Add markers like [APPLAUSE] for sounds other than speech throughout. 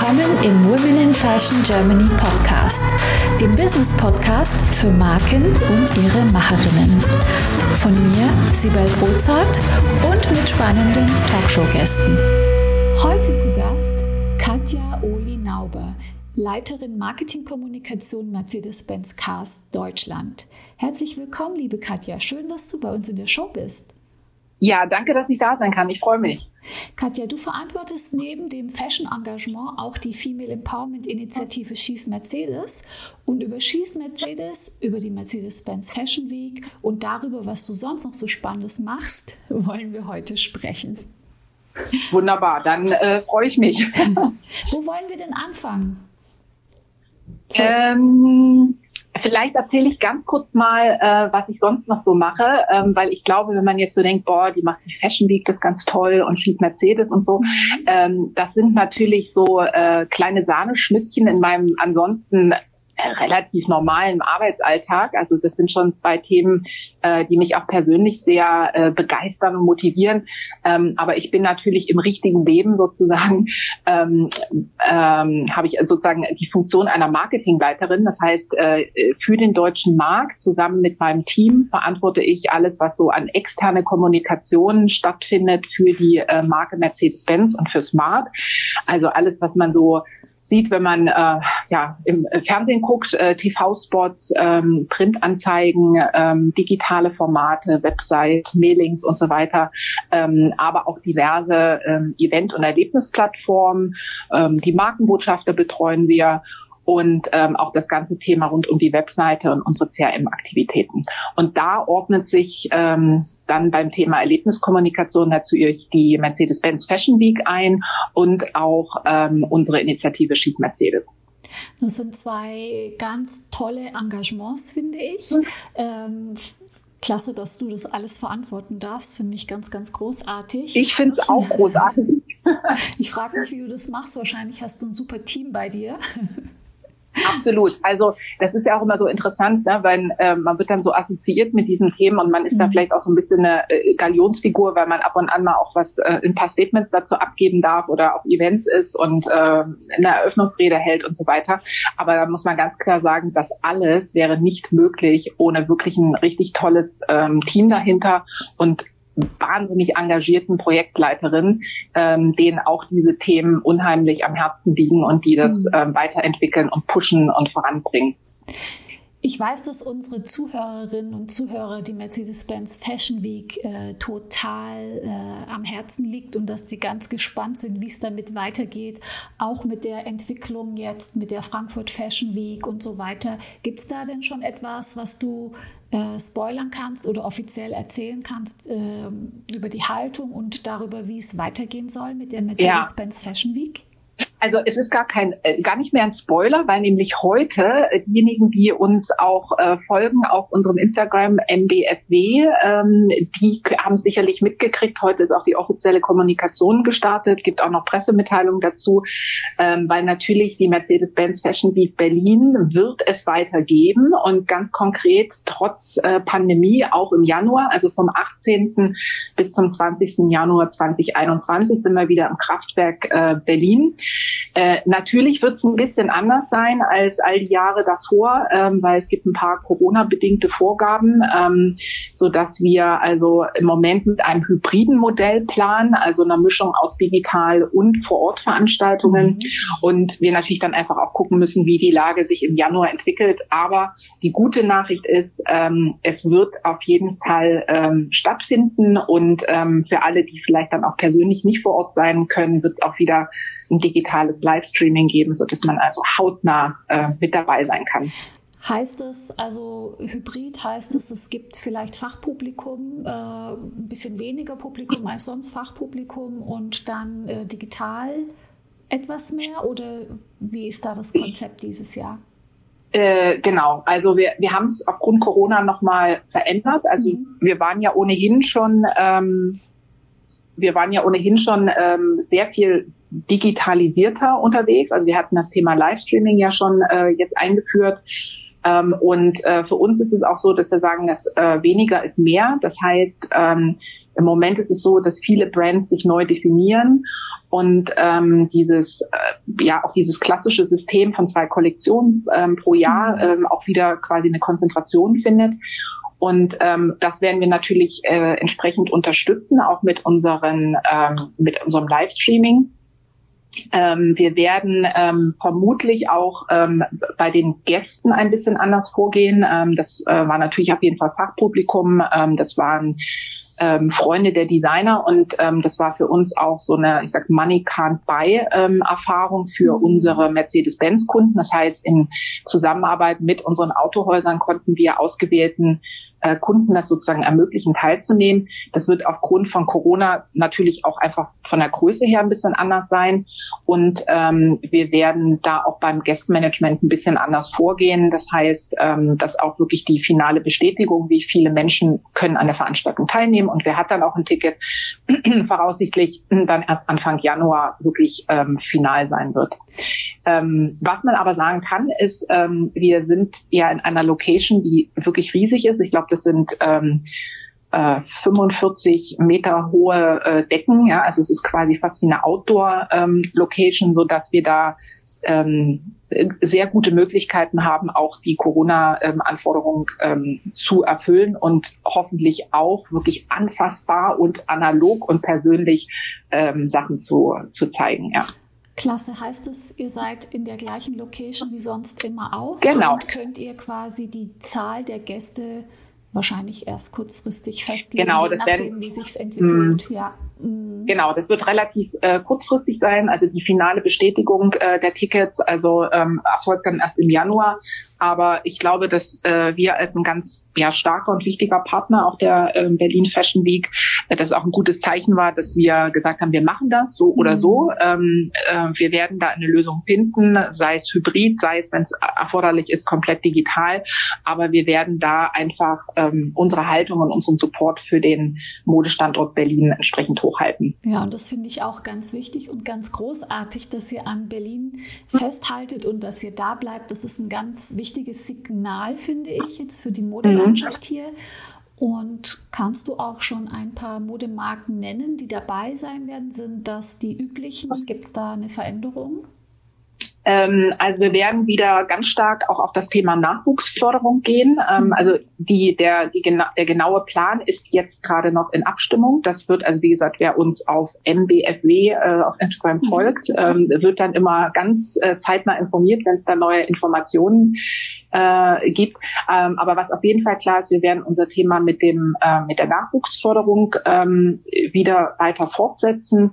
Willkommen im Women in Fashion Germany Podcast, dem Business Podcast für Marken und ihre Macherinnen. Von mir, Sibel Rozart und mit spannenden Talkshow-Gästen. Heute zu Gast Katja Oli Nauber, Leiterin Marketingkommunikation Mercedes-Benz Cars Deutschland. Herzlich willkommen, liebe Katja. Schön, dass du bei uns in der Show bist. Ja, danke, dass ich da sein kann. Ich freue mich. Katja, du verantwortest neben dem Fashion-Engagement auch die Female Empowerment-Initiative Schieß Mercedes. Und über Schieß Mercedes, über die Mercedes-Benz Fashion Week und darüber, was du sonst noch so Spannendes machst, wollen wir heute sprechen. Wunderbar, dann äh, freue ich mich. [LAUGHS] Wo wollen wir denn anfangen? So. Ähm, Vielleicht erzähle ich ganz kurz mal, äh, was ich sonst noch so mache, ähm, weil ich glaube, wenn man jetzt so denkt, boah, die macht die Fashion Week, das ist ganz toll und schießt Mercedes und so, mhm. ähm, das sind natürlich so äh, kleine Sahneschnittchen in meinem ansonsten relativ normalen Arbeitsalltag. Also das sind schon zwei Themen, äh, die mich auch persönlich sehr äh, begeistern und motivieren. Ähm, aber ich bin natürlich im richtigen Leben sozusagen, ähm, ähm, habe ich sozusagen die Funktion einer Marketingleiterin. Das heißt, äh, für den deutschen Markt zusammen mit meinem Team verantworte ich alles, was so an externe Kommunikation stattfindet für die äh, Marke Mercedes-Benz und für Smart. Also alles, was man so sieht, wenn man äh, ja im Fernsehen guckt, äh, TV-Spots, ähm, Printanzeigen, ähm, digitale Formate, Website, Mailings und so weiter, ähm, aber auch diverse ähm, Event- und Erlebnisplattformen. Ähm, die Markenbotschafter betreuen wir und ähm, auch das ganze Thema rund um die Webseite und unsere CRM-Aktivitäten. Und da ordnet sich ähm, dann beim Thema Erlebniskommunikation dazu die Mercedes-Benz Fashion Week ein und auch ähm, unsere Initiative Schieß Mercedes. Das sind zwei ganz tolle Engagements, finde ich. Mhm. Ähm, klasse, dass du das alles verantworten darfst, finde ich ganz, ganz großartig. Ich finde es auch großartig. [LAUGHS] ich frage mich, wie du das machst. Wahrscheinlich hast du ein super Team bei dir. [LAUGHS] Absolut. Also das ist ja auch immer so interessant, ne, weil äh, man wird dann so assoziiert mit diesen Themen und man ist mhm. da vielleicht auch so ein bisschen eine äh, Galionsfigur, weil man ab und an mal auch was äh, ein paar Statements dazu abgeben darf oder auf Events ist und äh, eine Eröffnungsrede hält und so weiter. Aber da muss man ganz klar sagen, das alles wäre nicht möglich ohne wirklich ein richtig tolles ähm, Team dahinter und wahnsinnig engagierten Projektleiterin, ähm, denen auch diese Themen unheimlich am Herzen liegen und die das mhm. ähm, weiterentwickeln und pushen und voranbringen. Ich weiß, dass unsere Zuhörerinnen und Zuhörer die Mercedes-Benz Fashion Week äh, total äh, am Herzen liegt und dass die ganz gespannt sind, wie es damit weitergeht, auch mit der Entwicklung jetzt, mit der Frankfurt Fashion Week und so weiter. Gibt es da denn schon etwas, was du äh, spoilern kannst oder offiziell erzählen kannst äh, über die Haltung und darüber, wie es weitergehen soll mit der Mercedes-Benz. Fashion Week? Also es ist gar kein, äh, gar nicht mehr ein Spoiler, weil nämlich heute äh, diejenigen, die uns auch äh, folgen auf unserem Instagram MBFW, ähm, die haben sicherlich mitgekriegt. Heute ist auch die offizielle Kommunikation gestartet, gibt auch noch Pressemitteilungen dazu, ähm, weil natürlich die Mercedes-Benz Fashion Week Berlin wird es weitergeben und ganz konkret trotz äh, Pandemie auch im Januar, also vom 18. bis zum 20. Januar 2021 sind wir wieder im Kraftwerk äh, Berlin. Äh, natürlich wird es ein bisschen anders sein als all die Jahre davor, ähm, weil es gibt ein paar Corona-bedingte Vorgaben, ähm, so dass wir also im Moment mit einem hybriden Modell planen, also einer Mischung aus digital und Vor-Ort-Veranstaltungen mhm. und wir natürlich dann einfach auch gucken müssen, wie die Lage sich im Januar entwickelt. Aber die gute Nachricht ist, ähm, es wird auf jeden Fall ähm, stattfinden und ähm, für alle, die vielleicht dann auch persönlich nicht vor Ort sein können, wird es auch wieder ein digitales Livestreaming geben, so dass man also hautnah äh, mit dabei sein kann. Heißt es also Hybrid heißt es, es gibt vielleicht Fachpublikum, äh, ein bisschen weniger Publikum als sonst Fachpublikum und dann äh, digital etwas mehr oder wie ist da das Konzept dieses Jahr? Äh, genau, also wir, wir haben es aufgrund Corona nochmal verändert. Also mhm. wir waren ja ohnehin schon, ähm, wir waren ja ohnehin schon ähm, sehr viel digitalisierter unterwegs. Also wir hatten das Thema Livestreaming ja schon äh, jetzt eingeführt. Ähm, und äh, für uns ist es auch so, dass wir sagen, dass äh, weniger ist mehr. Das heißt, ähm, im Moment ist es so, dass viele Brands sich neu definieren und ähm, dieses äh, ja auch dieses klassische System von zwei Kollektionen ähm, pro Jahr mhm. ähm, auch wieder quasi eine Konzentration findet. Und ähm, das werden wir natürlich äh, entsprechend unterstützen, auch mit unseren ähm, mit unserem Livestreaming. Ähm, wir werden ähm, vermutlich auch ähm, bei den Gästen ein bisschen anders vorgehen. Ähm, das äh, war natürlich auf jeden Fall Fachpublikum. Ähm, das waren ähm, Freunde der Designer und das war für uns auch so eine, ich sag Money can't buy Erfahrung für mhm. unsere Mercedes-Benz-Kunden. Das heißt, in Zusammenarbeit mit unseren Autohäusern konnten wir ausgewählten äh, Kunden das sozusagen ermöglichen, teilzunehmen. Das wird aufgrund von Corona natürlich auch einfach von der Größe her ein bisschen anders sein. Und ähm, wir werden da auch beim Guestmanagement ein bisschen anders vorgehen. Das heißt, ähm, dass auch wirklich die finale Bestätigung, wie viele Menschen können an der Veranstaltung teilnehmen und wer hat dann auch ein Ticket, [CLEARS THROAT] voraussichtlich dann erst Anfang Januar wirklich ähm, final sein wird. Ähm, was man aber sagen kann, ist, ähm, wir sind ja in einer Location, die wirklich riesig ist. Ich glaube, das sind ähm, äh, 45 Meter hohe äh, Decken. Ja, also es ist quasi fast wie eine Outdoor-Location, ähm, so dass wir da ähm, sehr gute Möglichkeiten haben, auch die Corona-Anforderungen ähm, zu erfüllen und hoffentlich auch wirklich anfassbar und analog und persönlich ähm, Sachen zu, zu zeigen. Ja. Klasse, heißt es, ihr seid in der gleichen Location wie sonst immer auch? Genau. Und könnt ihr quasi die Zahl der Gäste wahrscheinlich erst kurzfristig festlegen, genau, je nachdem, wie sich entwickelt. Mh. Ja. Mhm. Genau, das wird relativ äh, kurzfristig sein. Also die finale Bestätigung äh, der Tickets, also ähm, erfolgt dann erst im Januar. Aber ich glaube, dass äh, wir als ein ganz ja, starker und wichtiger Partner auch der äh, Berlin Fashion Week, äh, das auch ein gutes Zeichen war, dass wir gesagt haben, wir machen das so oder mhm. so. Ähm, äh, wir werden da eine Lösung finden, sei es hybrid, sei es, wenn es erforderlich ist, komplett digital. Aber wir werden da einfach ähm, unsere Haltung und unseren Support für den Modestandort Berlin entsprechend hochhalten. Ja, und das finde ich auch ganz wichtig und ganz großartig, dass ihr an Berlin festhaltet und dass ihr da bleibt. Das ist ein ganz wichtiges Signal, finde ich, jetzt für die Modelandschaft mhm. hier. Und kannst du auch schon ein paar Modemarken nennen, die dabei sein werden? Sind das die üblichen? Gibt es da eine Veränderung? Ähm, also wir werden wieder ganz stark auch auf das Thema Nachwuchsförderung gehen. Ähm, mhm. also die, der, die, der genaue Plan ist jetzt gerade noch in Abstimmung. Das wird, also wie gesagt, wer uns auf MBFW äh, auf Instagram mhm. folgt, ähm, wird dann immer ganz äh, zeitnah informiert, wenn es da neue Informationen äh, gibt. Ähm, aber was auf jeden Fall klar ist, wir werden unser Thema mit dem äh, mit der Nachwuchsförderung ähm, wieder weiter fortsetzen.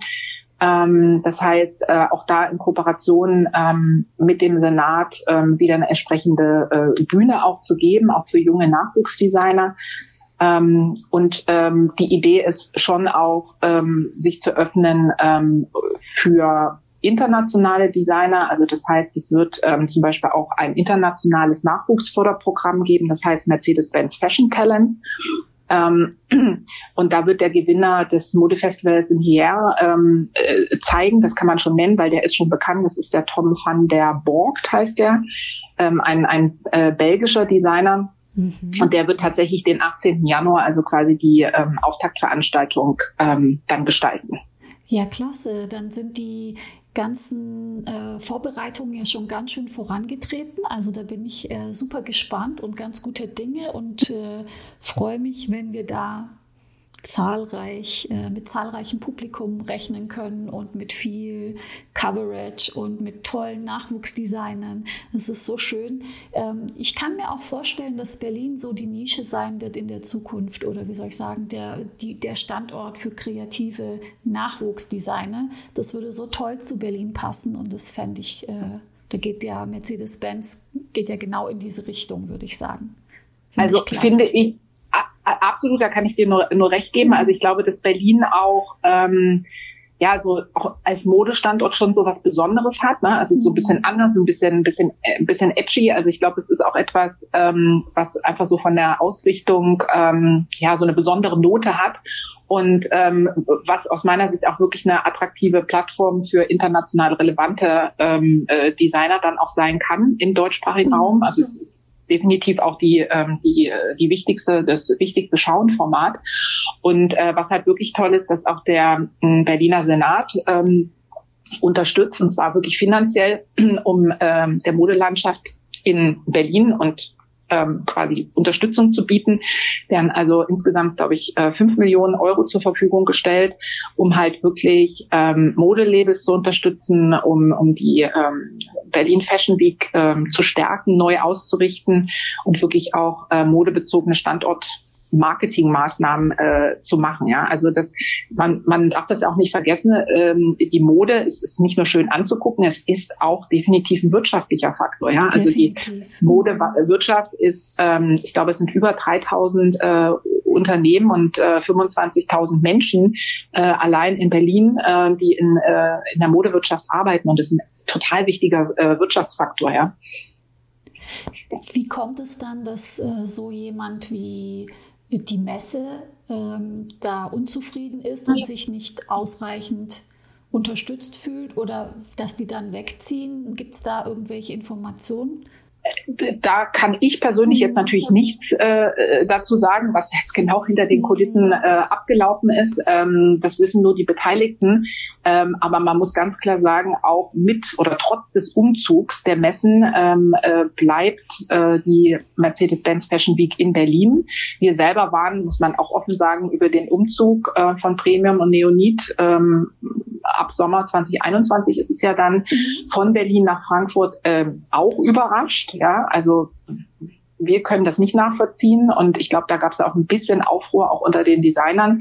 Ähm, das heißt, äh, auch da in Kooperation ähm, mit dem Senat ähm, wieder eine entsprechende äh, Bühne auch zu geben, auch für junge Nachwuchsdesigner. Ähm, und ähm, die Idee ist schon auch, ähm, sich zu öffnen ähm, für internationale Designer. Also das heißt, es wird ähm, zum Beispiel auch ein internationales Nachwuchsförderprogramm geben, das heißt Mercedes-Benz Fashion Talent. Ähm, [CLEARS THROAT] und da wird der Gewinner des Modefestivals in Hier ähm, äh, zeigen, das kann man schon nennen, weil der ist schon bekannt, das ist der Tom van der Borgt, heißt der, ähm, ein, ein äh, belgischer Designer. Mhm. Und der wird tatsächlich den 18. Januar, also quasi die ähm, Auftaktveranstaltung, ähm, dann gestalten. Ja, klasse. Dann sind die ganzen äh, Vorbereitungen ja schon ganz schön vorangetreten. Also da bin ich äh, super gespannt und ganz guter Dinge und äh, freue mich, wenn wir da zahlreich, äh, mit zahlreichem Publikum rechnen können und mit viel Coverage und mit tollen Nachwuchsdesignern. Das ist so schön. Ähm, ich kann mir auch vorstellen, dass Berlin so die Nische sein wird in der Zukunft oder wie soll ich sagen, der, die, der Standort für kreative Nachwuchsdesigner. Das würde so toll zu Berlin passen und das fände ich, äh, da geht ja Mercedes-Benz, geht ja genau in diese Richtung, würde ich sagen. Find also ich finde ich absolut, da kann ich dir nur, nur recht geben. Also ich glaube, dass Berlin auch ähm, ja so auch als Modestandort schon so was Besonderes hat. Ne? Also so ein bisschen anders, ein bisschen, ein bisschen, ein bisschen edgy. Also ich glaube, es ist auch etwas, ähm, was einfach so von der Ausrichtung ähm, ja so eine besondere Note hat und ähm, was aus meiner Sicht auch wirklich eine attraktive Plattform für international relevante ähm, äh, Designer dann auch sein kann im deutschsprachigen mhm. Raum. Also definitiv auch die, ähm, die, die wichtigste, das wichtigste Schauenformat. Und äh, was halt wirklich toll ist, dass auch der äh, Berliner Senat ähm, unterstützt, und zwar wirklich finanziell, [CLEARS THROAT] um ähm, der Modelandschaft in Berlin und ähm, quasi Unterstützung zu bieten, werden also insgesamt, glaube ich, äh, fünf Millionen Euro zur Verfügung gestellt, um halt wirklich ähm, Modelabels zu unterstützen, um, um die ähm, Berlin Fashion Week ähm, zu stärken, neu auszurichten und wirklich auch äh, modebezogene Standort Marketingmaßnahmen äh, zu machen. Ja, also das man man darf das auch nicht vergessen. Ähm, die Mode ist, ist nicht nur schön anzugucken, es ist auch definitiv ein wirtschaftlicher Faktor. Ja, also definitiv. die Modewirtschaft ist, ähm, ich glaube, es sind über 3000 äh, Unternehmen und äh, 25.000 Menschen äh, allein in Berlin, äh, die in, äh, in der Modewirtschaft arbeiten und das ist ein total wichtiger äh, Wirtschaftsfaktor. Ja. Wie kommt es dann, dass äh, so jemand wie die Messe ähm, da unzufrieden ist und sich nicht ausreichend unterstützt fühlt oder dass die dann wegziehen? Gibt es da irgendwelche Informationen? Da kann ich persönlich jetzt natürlich nichts äh, dazu sagen, was jetzt genau hinter den Kulissen äh, abgelaufen ist. Ähm, das wissen nur die Beteiligten. Ähm, aber man muss ganz klar sagen, auch mit oder trotz des Umzugs der Messen ähm, äh, bleibt äh, die Mercedes-Benz Fashion Week in Berlin. Wir selber waren, muss man auch offen sagen, über den Umzug äh, von Premium und Neonit ähm, ab Sommer 2021 ist es ja dann mhm. von Berlin nach Frankfurt äh, auch überrascht. Ja, also wir können das nicht nachvollziehen und ich glaube, da gab es auch ein bisschen Aufruhr auch unter den Designern,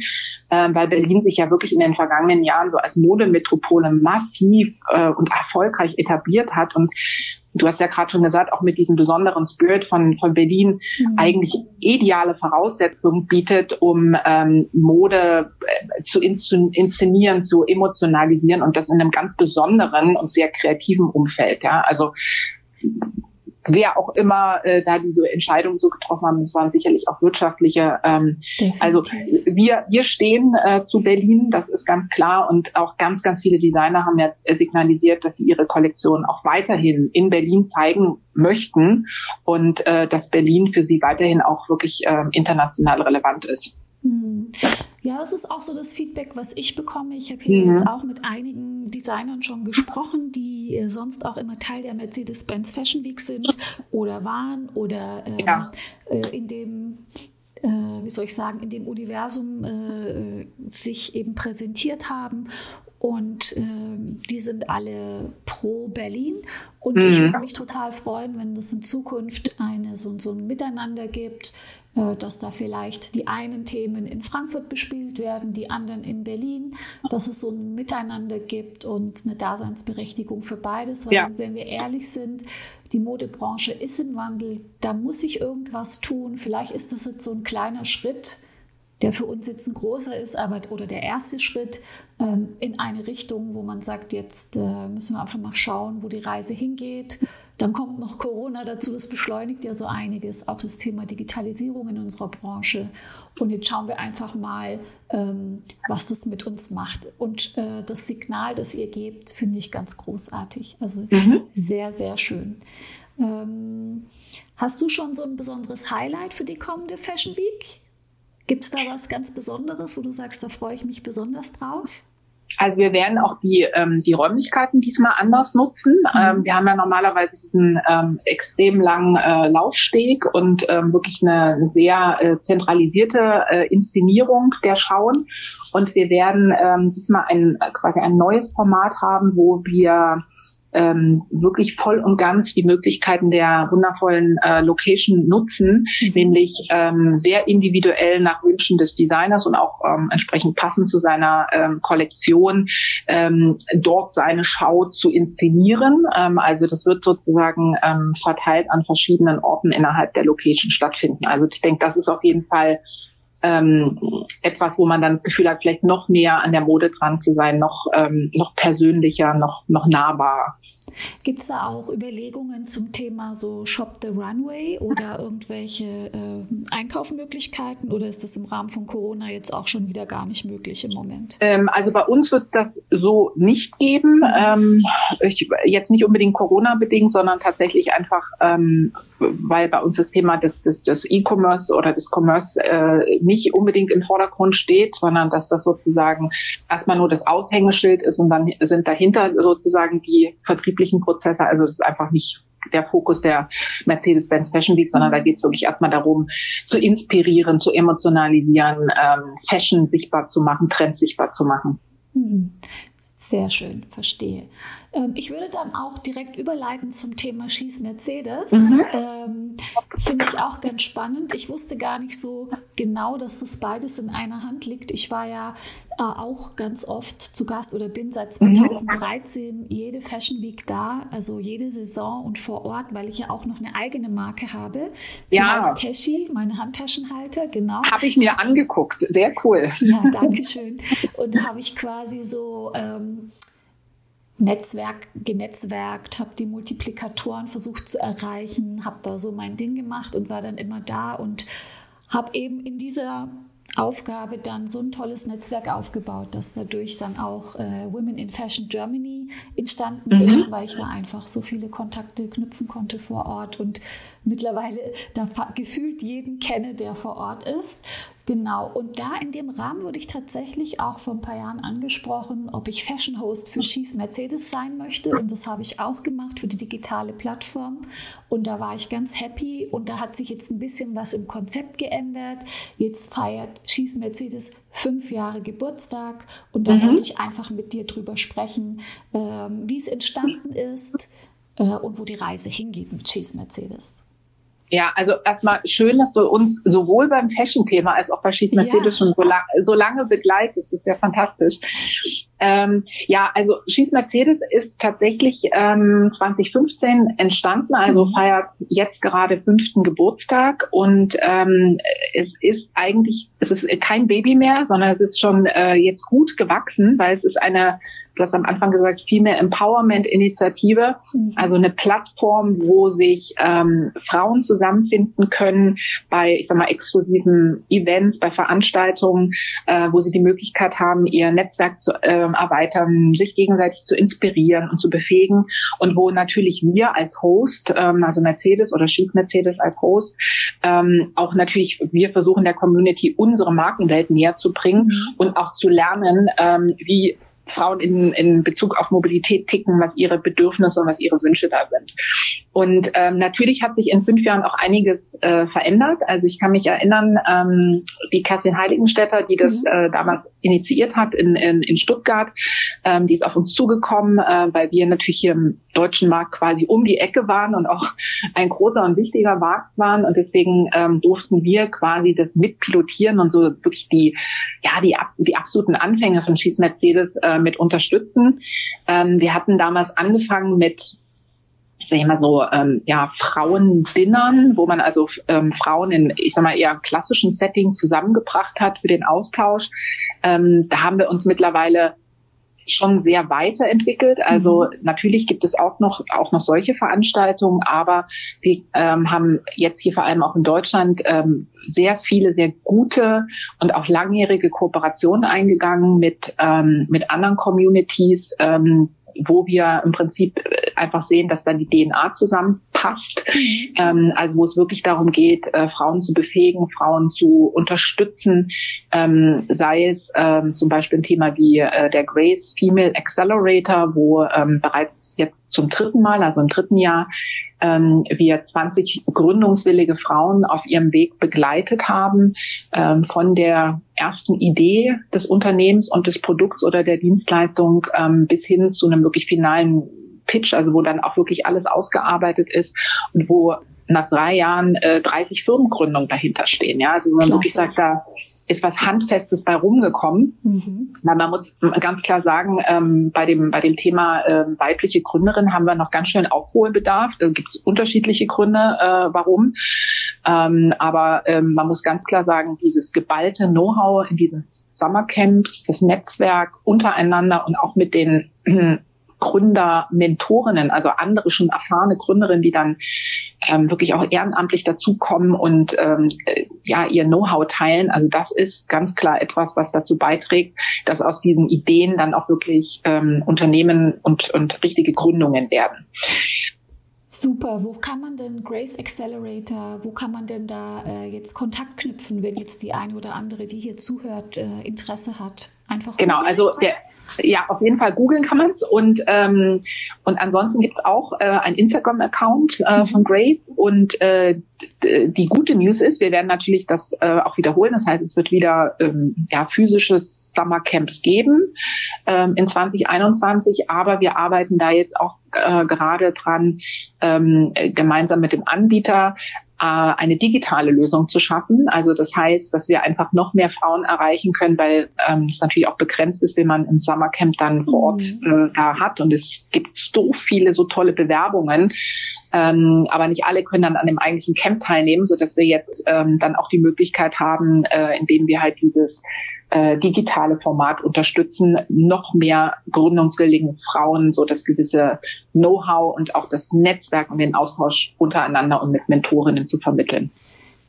äh, weil Berlin sich ja wirklich in den vergangenen Jahren so als Modemetropole massiv äh, und erfolgreich etabliert hat und du hast ja gerade schon gesagt, auch mit diesem besonderen Spirit von, von Berlin mhm. eigentlich ideale Voraussetzungen bietet, um ähm, Mode äh, zu inszenieren, zu emotionalisieren und das in einem ganz besonderen und sehr kreativen Umfeld. Ja, also wer auch immer äh, da diese Entscheidung so getroffen haben, das waren sicherlich auch wirtschaftliche. Ähm, also wir wir stehen äh, zu Berlin, das ist ganz klar und auch ganz ganz viele Designer haben ja signalisiert, dass sie ihre Kollektion auch weiterhin in Berlin zeigen möchten und äh, dass Berlin für sie weiterhin auch wirklich äh, international relevant ist. Ja, das ist auch so das Feedback, was ich bekomme. Ich habe hier mhm. jetzt auch mit einigen Designern schon gesprochen, die äh, sonst auch immer Teil der Mercedes-Benz Fashion Week sind oder waren oder ähm, ja. äh, in dem äh, wie soll ich sagen, in dem Universum äh, sich eben präsentiert haben. Und äh, die sind alle pro Berlin. Und mhm. ich würde mich total freuen, wenn es in Zukunft eine, so, so ein Miteinander gibt, dass da vielleicht die einen Themen in Frankfurt bespielt werden, die anderen in Berlin, dass es so ein Miteinander gibt und eine Daseinsberechtigung für beides. Ja. wenn wir ehrlich sind, die Modebranche ist im Wandel, da muss sich irgendwas tun. Vielleicht ist das jetzt so ein kleiner Schritt, der für uns jetzt ein großer ist, aber oder der erste Schritt ähm, in eine Richtung, wo man sagt, jetzt äh, müssen wir einfach mal schauen, wo die Reise hingeht dann kommt noch Corona dazu, das beschleunigt ja so einiges, auch das Thema Digitalisierung in unserer Branche. Und jetzt schauen wir einfach mal, ähm, was das mit uns macht. Und äh, das Signal, das ihr gebt, finde ich ganz großartig. Also mhm. sehr, sehr schön. Ähm, hast du schon so ein besonderes Highlight für die kommende Fashion Week? Gibt es da was ganz Besonderes, wo du sagst, da freue ich mich besonders drauf? Also wir werden auch die, ähm, die Räumlichkeiten diesmal anders nutzen. Mhm. Ähm, wir haben ja normalerweise diesen ähm, extrem langen äh, Laufsteg und ähm, wirklich eine sehr äh, zentralisierte äh, Inszenierung der Schauen. Und wir werden ähm, diesmal ein quasi ein neues Format haben, wo wir ähm, wirklich voll und ganz die Möglichkeiten der wundervollen äh, Location nutzen, mhm. nämlich ähm, sehr individuell nach Wünschen des Designers und auch ähm, entsprechend passend zu seiner ähm, Kollektion ähm, dort seine Schau zu inszenieren. Ähm, also das wird sozusagen ähm, verteilt an verschiedenen Orten innerhalb der Location stattfinden. Also ich denke, das ist auf jeden Fall ähm, etwas, wo man dann das Gefühl hat, vielleicht noch näher an der Mode dran zu sein, noch, ähm, noch persönlicher, noch, noch nahbarer. Gibt es da auch Überlegungen zum Thema so Shop the Runway oder irgendwelche äh, Einkaufsmöglichkeiten oder ist das im Rahmen von Corona jetzt auch schon wieder gar nicht möglich im Moment? Ähm, also bei uns wird es das so nicht geben. Ähm, ich, jetzt nicht unbedingt Corona-bedingt, sondern tatsächlich einfach, ähm, weil bei uns das Thema des, des, des E-Commerce oder des Commerce äh, nicht unbedingt im Vordergrund steht, sondern dass das sozusagen erstmal nur das Aushängeschild ist und dann sind dahinter sozusagen die vertrieblichen Prozesse. Also es ist einfach nicht der Fokus der Mercedes-Benz Fashion Week, sondern da geht es wirklich erstmal darum, zu inspirieren, zu emotionalisieren, ähm, Fashion sichtbar zu machen, Trends sichtbar zu machen. Mhm. Sehr schön, verstehe. Ähm, ich würde dann auch direkt überleiten zum Thema Schieß Mercedes. Mhm. Ähm, Finde ich auch ganz spannend. Ich wusste gar nicht so genau, dass das beides in einer Hand liegt. Ich war ja äh, auch ganz oft zu Gast oder bin seit 2013 mhm. jede Fashion Week da, also jede Saison und vor Ort, weil ich ja auch noch eine eigene Marke habe. Ja. heißt Teshi, meine Handtaschenhalter, genau. Habe ich mir angeguckt. Sehr cool. Ja, [LAUGHS] danke schön. Und da habe ich quasi so ähm, Netzwerk genetzwerkt, habe die Multiplikatoren versucht zu erreichen, habe da so mein Ding gemacht und war dann immer da und habe eben in dieser Aufgabe dann so ein tolles Netzwerk aufgebaut, dass dadurch dann auch äh, Women in Fashion Germany entstanden mhm. ist, weil ich da einfach so viele Kontakte knüpfen konnte vor Ort und mittlerweile da gefühlt jeden kenne, der vor Ort ist. Genau, und da in dem Rahmen wurde ich tatsächlich auch vor ein paar Jahren angesprochen, ob ich Fashion Host für Schieß Mercedes sein möchte. Und das habe ich auch gemacht für die digitale Plattform. Und da war ich ganz happy. Und da hat sich jetzt ein bisschen was im Konzept geändert. Jetzt feiert Schieß Mercedes fünf Jahre Geburtstag. Und da mhm. wollte ich einfach mit dir drüber sprechen, ähm, wie es entstanden ist äh, und wo die Reise hingeht mit Schieß Mercedes. Ja, also erstmal schön, dass du uns sowohl beim Fashion-Thema als auch bei Schieß Mercedes ja. schon so, lang, so, lange begleitest. Das ist ja fantastisch. Ähm, ja, also Schieß Mercedes ist tatsächlich ähm, 2015 entstanden, also mhm. feiert jetzt gerade fünften Geburtstag und ähm, es ist eigentlich, es ist kein Baby mehr, sondern es ist schon äh, jetzt gut gewachsen, weil es ist eine du hast am Anfang gesagt, viel mehr Empowerment-Initiative, mhm. also eine Plattform, wo sich ähm, Frauen zusammenfinden können bei, ich sag mal, exklusiven Events, bei Veranstaltungen, äh, wo sie die Möglichkeit haben, ihr Netzwerk zu äh, erweitern, sich gegenseitig zu inspirieren und zu befähigen und wo natürlich wir als Host, ähm, also Mercedes oder Schieß Mercedes als Host, ähm, auch natürlich, wir versuchen der Community unsere Markenwelt näher zu bringen mhm. und auch zu lernen, ähm, wie Frauen in, in Bezug auf Mobilität ticken, was ihre Bedürfnisse und was ihre Wünsche da sind. Und ähm, natürlich hat sich in fünf Jahren auch einiges äh, verändert. Also ich kann mich erinnern, ähm, wie Kerstin Heiligenstädter, die das mhm. äh, damals initiiert hat in, in, in Stuttgart, ähm, die ist auf uns zugekommen, äh, weil wir natürlich hier im deutschen Markt quasi um die Ecke waren und auch ein großer und wichtiger Markt waren. Und deswegen ähm, durften wir quasi das mitpilotieren und so wirklich die, ja, die, die absoluten Anfänge von Schieß Mercedes äh, mit unterstützen. Ähm, wir hatten damals angefangen mit sag ich mal so, ähm, ja, Frauendinnern, wo man also ähm, Frauen in, ich sag mal, eher klassischen Setting zusammengebracht hat für den Austausch. Ähm, da haben wir uns mittlerweile schon sehr weiterentwickelt. Also mhm. natürlich gibt es auch noch auch noch solche Veranstaltungen, aber wir ähm, haben jetzt hier vor allem auch in Deutschland ähm, sehr viele sehr gute und auch langjährige Kooperationen eingegangen mit ähm, mit anderen Communities. Ähm, wo wir im Prinzip äh, einfach sehen, dass dann die DNA zusammenpasst. Mhm. Ähm, also wo es wirklich darum geht, äh, Frauen zu befähigen, Frauen zu unterstützen, ähm, sei es ähm, zum Beispiel ein Thema wie äh, der Grace Female Accelerator, wo ähm, bereits jetzt zum dritten Mal, also im dritten Jahr, ähm, wir 20 gründungswillige Frauen auf ihrem Weg begleitet haben, ähm, von der ersten Idee des Unternehmens und des Produkts oder der Dienstleistung ähm, bis hin zu einem wirklich finalen Pitch, also wo dann auch wirklich alles ausgearbeitet ist und wo nach drei Jahren äh, 30 Firmengründungen dahinter stehen. Ja, also wo man wirklich sagt, da ist was Handfestes bei rumgekommen. Mhm. man muss ganz klar sagen, ähm, bei dem bei dem Thema äh, weibliche Gründerin haben wir noch ganz schön Aufholbedarf. Da gibt es unterschiedliche Gründe, äh, warum. Ähm, aber ähm, man muss ganz klar sagen, dieses geballte Know-how in diesen Summercamps, das Netzwerk untereinander und auch mit den Gründer, Mentorinnen, also andere schon erfahrene Gründerinnen, die dann ähm, wirklich auch ehrenamtlich dazukommen und ähm, äh, ja ihr Know-how teilen. Also das ist ganz klar etwas, was dazu beiträgt, dass aus diesen Ideen dann auch wirklich ähm, Unternehmen und, und richtige Gründungen werden. Super. Wo kann man denn Grace Accelerator, wo kann man denn da äh, jetzt Kontakt knüpfen, wenn jetzt die eine oder andere, die hier zuhört, äh, Interesse hat? Einfach. Genau, also der, ja, auf jeden Fall googeln kann man es. Und, ähm, und ansonsten gibt es auch äh, ein Instagram-Account äh, mhm. von Grace. Und äh, die gute News ist, wir werden natürlich das äh, auch wiederholen. Das heißt, es wird wieder ähm, ja, physisches Summercamps geben ähm, in 2021. Aber wir arbeiten da jetzt auch äh, gerade dran, ähm, gemeinsam mit dem Anbieter äh, eine digitale Lösung zu schaffen. Also das heißt, dass wir einfach noch mehr Frauen erreichen können, weil ähm, es natürlich auch begrenzt ist, wenn man im Summercamp dann vor Ort mhm. äh, da hat. Und es gibt so viele, so tolle Bewerbungen. Ähm, aber nicht alle können dann an dem eigentlichen Camp teilnehmen, so dass wir jetzt ähm, dann auch die Möglichkeit haben, äh, indem wir halt dieses äh, digitale Format unterstützen, noch mehr gründungswilligen Frauen so das gewisse Know-how und auch das Netzwerk und den Austausch untereinander und mit Mentorinnen zu vermitteln.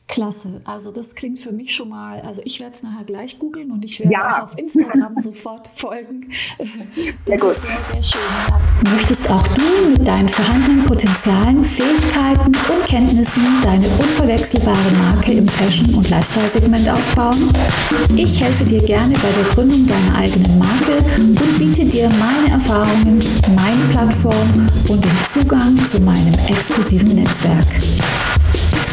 Klasse. Also das klingt für mich schon mal, also ich werde es nachher gleich googeln und ich werde ja. auch auf Instagram [LAUGHS] sofort folgen. Das sehr ist sehr, sehr schön. Möchtest auch du mit deinen vorhandenen Potenzialen, Fähigkeiten und Kenntnissen deine unverwechselbare Marke im Fashion- und Lifestyle-Segment aufbauen? Ich helfe dir gerne bei der Gründung deiner eigenen Marke und biete dir meine Erfahrungen, meine Plattform und den Zugang zu meinem exklusiven Netzwerk.